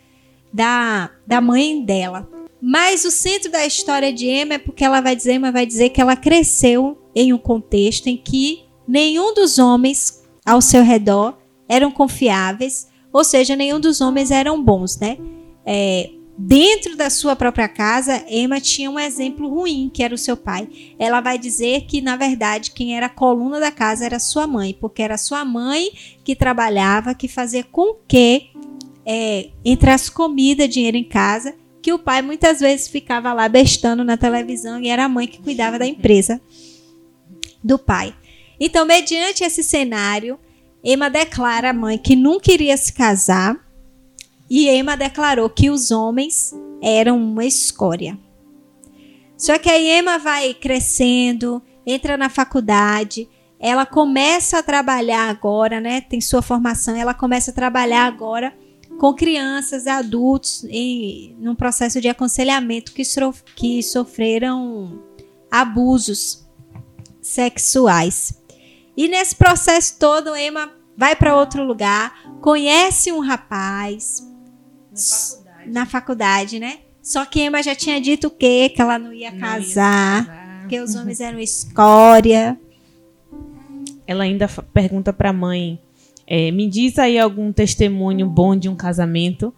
da, da mãe dela. Mas o centro da história de Emma é porque ela vai dizer, Emma vai dizer que ela cresceu em um contexto em que nenhum dos homens ao seu redor eram confiáveis, ou seja, nenhum dos homens eram bons, né? É, dentro da sua própria casa, Emma tinha um exemplo ruim, que era o seu pai. Ela vai dizer que, na verdade, quem era a coluna da casa era sua mãe, porque era sua mãe que trabalhava, que fazia com que é, entrasse comida, dinheiro em casa, que o pai muitas vezes ficava lá bestando na televisão e era a mãe que cuidava da empresa do pai. Então, mediante esse cenário, Emma declara à mãe que nunca iria se casar e Emma declarou que os homens eram uma escória. Só que aí Emma vai crescendo, entra na faculdade, ela começa a trabalhar agora, né? Tem sua formação, ela começa a trabalhar agora com crianças, adultos, em num processo de aconselhamento que, que sofreram abusos sexuais. E nesse processo todo, Emma vai para outro lugar, conhece um rapaz, Na faculdade. na faculdade, né? Só que Emma já tinha dito o quê? Que ela não ia Não casar, casar. que os homens eram escória. Ela ainda pergunta pra mãe: é, me diz aí algum testemunho bom de um casamento.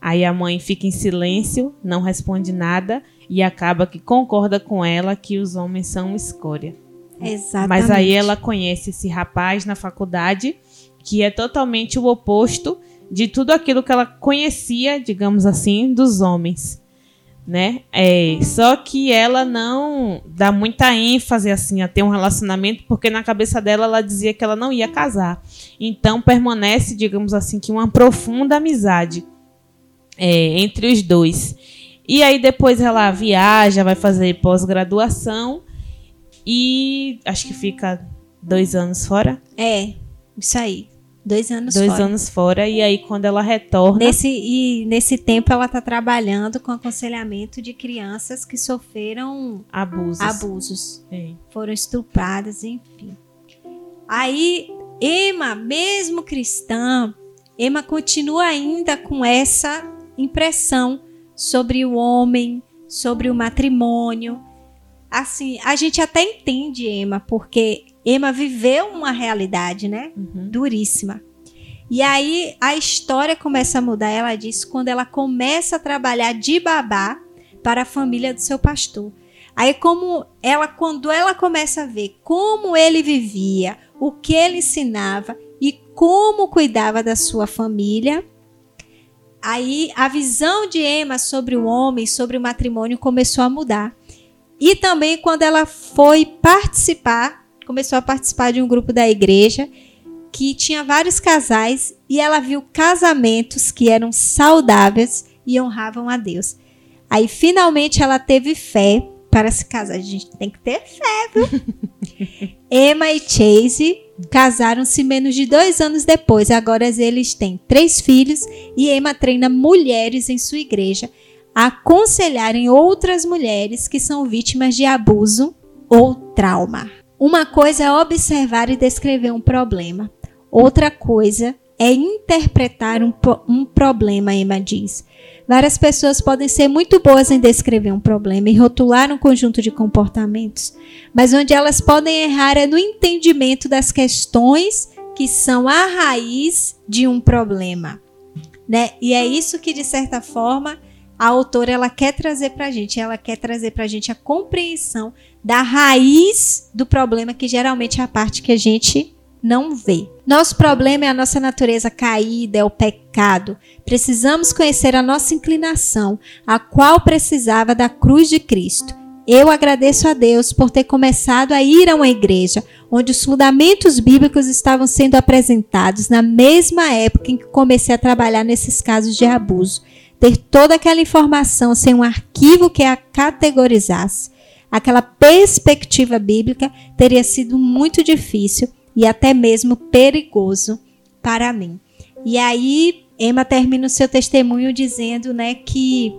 Aí a mãe fica em silêncio, não responde nada e acaba que concorda com ela que os homens são escória. Exatamente. Mas aí ela conhece esse rapaz na faculdade que é totalmente o oposto de tudo aquilo que ela conhecia, digamos assim, dos homens, né? É, só que ela não dá muita ênfase assim a ter um relacionamento, porque na cabeça dela ela dizia que ela não ia casar. Então permanece, digamos assim, que uma profunda amizade é, entre os dois. E aí depois ela viaja, vai fazer pós-graduação e acho que fica dois anos fora. É, isso aí. Dois anos dois fora. anos fora. E aí quando ela retorna. Nesse, e nesse tempo ela está trabalhando com aconselhamento de crianças que sofreram Abusos. abusos, É. foram estupradas, enfim. Aí, Emma, mesmo cristã, Emma continua ainda com essa impressão sobre o homem, sobre o matrimônio. Assim, a gente até entende Emma, porque Emma viveu uma realidade, né? Uhum. duríssima. E aí a história começa a mudar, ela diz, quando ela começa a trabalhar de babá para a família do seu pastor. Aí como ela quando ela começa a ver como ele vivia, o que ele ensinava e como cuidava da sua família, aí a visão de Emma sobre o homem, sobre o matrimônio começou a mudar. E também quando ela foi participar, começou a participar de um grupo da igreja que tinha vários casais e ela viu casamentos que eram saudáveis e honravam a Deus. Aí finalmente ela teve fé para se casar. A gente tem que ter fé, viu? Emma e Chase casaram-se menos de dois anos depois. Agora eles têm três filhos e Emma treina mulheres em sua igreja a aconselharem outras mulheres que são vítimas de abuso ou trauma. Uma coisa é observar e descrever um problema. Outra coisa é interpretar um, um, problema, Emma diz. Várias pessoas podem ser muito boas em descrever um problema e rotular um conjunto de comportamentos, mas onde elas podem errar é no entendimento das questões que são a raiz de um problema. Né? E é isso que, de certa forma, a autora ela quer trazer para a gente. Ela quer trazer para a gente a compreensão da raiz do problema, que geralmente é a parte que a gente não vê. Nosso problema é a nossa natureza caída, é o pecado. Precisamos conhecer a nossa inclinação, a qual precisava da cruz de Cristo. Eu agradeço a Deus por ter começado a ir a uma igreja onde os fundamentos bíblicos estavam sendo apresentados na mesma época em que comecei a trabalhar nesses casos de abuso. Ter toda aquela informação sem um arquivo que a categorizasse, aquela perspectiva bíblica teria sido muito difícil e até mesmo perigoso para mim. E aí Emma termina o seu testemunho dizendo, né, que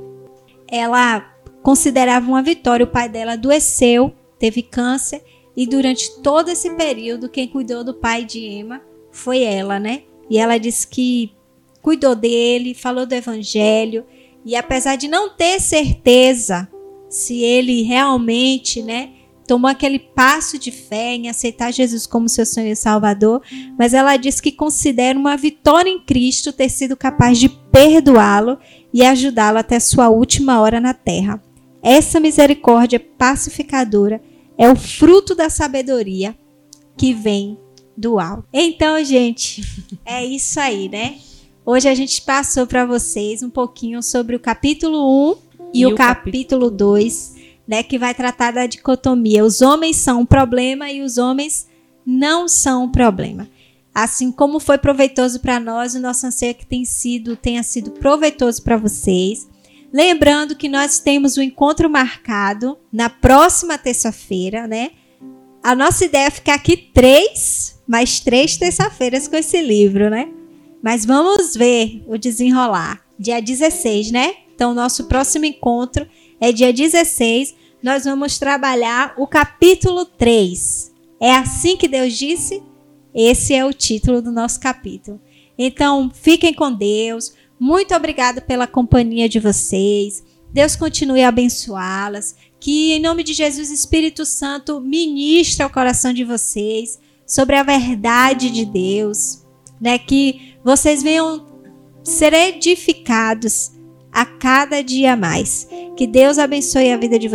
ela considerava uma vitória. O pai dela adoeceu, teve câncer, e durante todo esse período, quem cuidou do pai de Emma foi ela, né? E ela disse que cuidou dele, falou do evangelho, e apesar de não ter certeza se ele realmente, né, tomou aquele passo de fé em aceitar Jesus como seu Senhor e Salvador, mas ela diz que considera uma vitória em Cristo ter sido capaz de perdoá-lo e ajudá-lo até sua última hora na terra. Essa misericórdia pacificadora é o fruto da sabedoria que vem do alto. Então, gente, é isso aí, né? Hoje a gente passou para vocês um pouquinho sobre o capítulo 1 e, e o, o, capítulo 2 né, que vai tratar da dicotomia. Os homens são um problema e os homens não são um problema. Assim como foi proveitoso para nós, o nosso anseio é que tem sido, tenha sido proveitoso para vocês. Lembrando que nós temos o um encontro marcado na próxima terça-feira, né? A nossa ideia é ficar aqui três, mais três terça-feiras com esse livro, né? Mas vamos ver o desenrolar. Dia 16, né? Então, nosso próximo encontro é dia 16, nós vamos trabalhar o capítulo 3. É assim que Deus disse? Esse é o título do nosso capítulo. Então, fiquem com Deus. Muito obrigada pela companhia de vocês. Deus continue a abençoá-las. Que, em nome de Jesus, Espírito Santo ministre ao coração de vocês sobre a verdade de Deus. Né? Que vocês venham ser edificados a cada dia mais. Que Deus abençoe a vida de vocês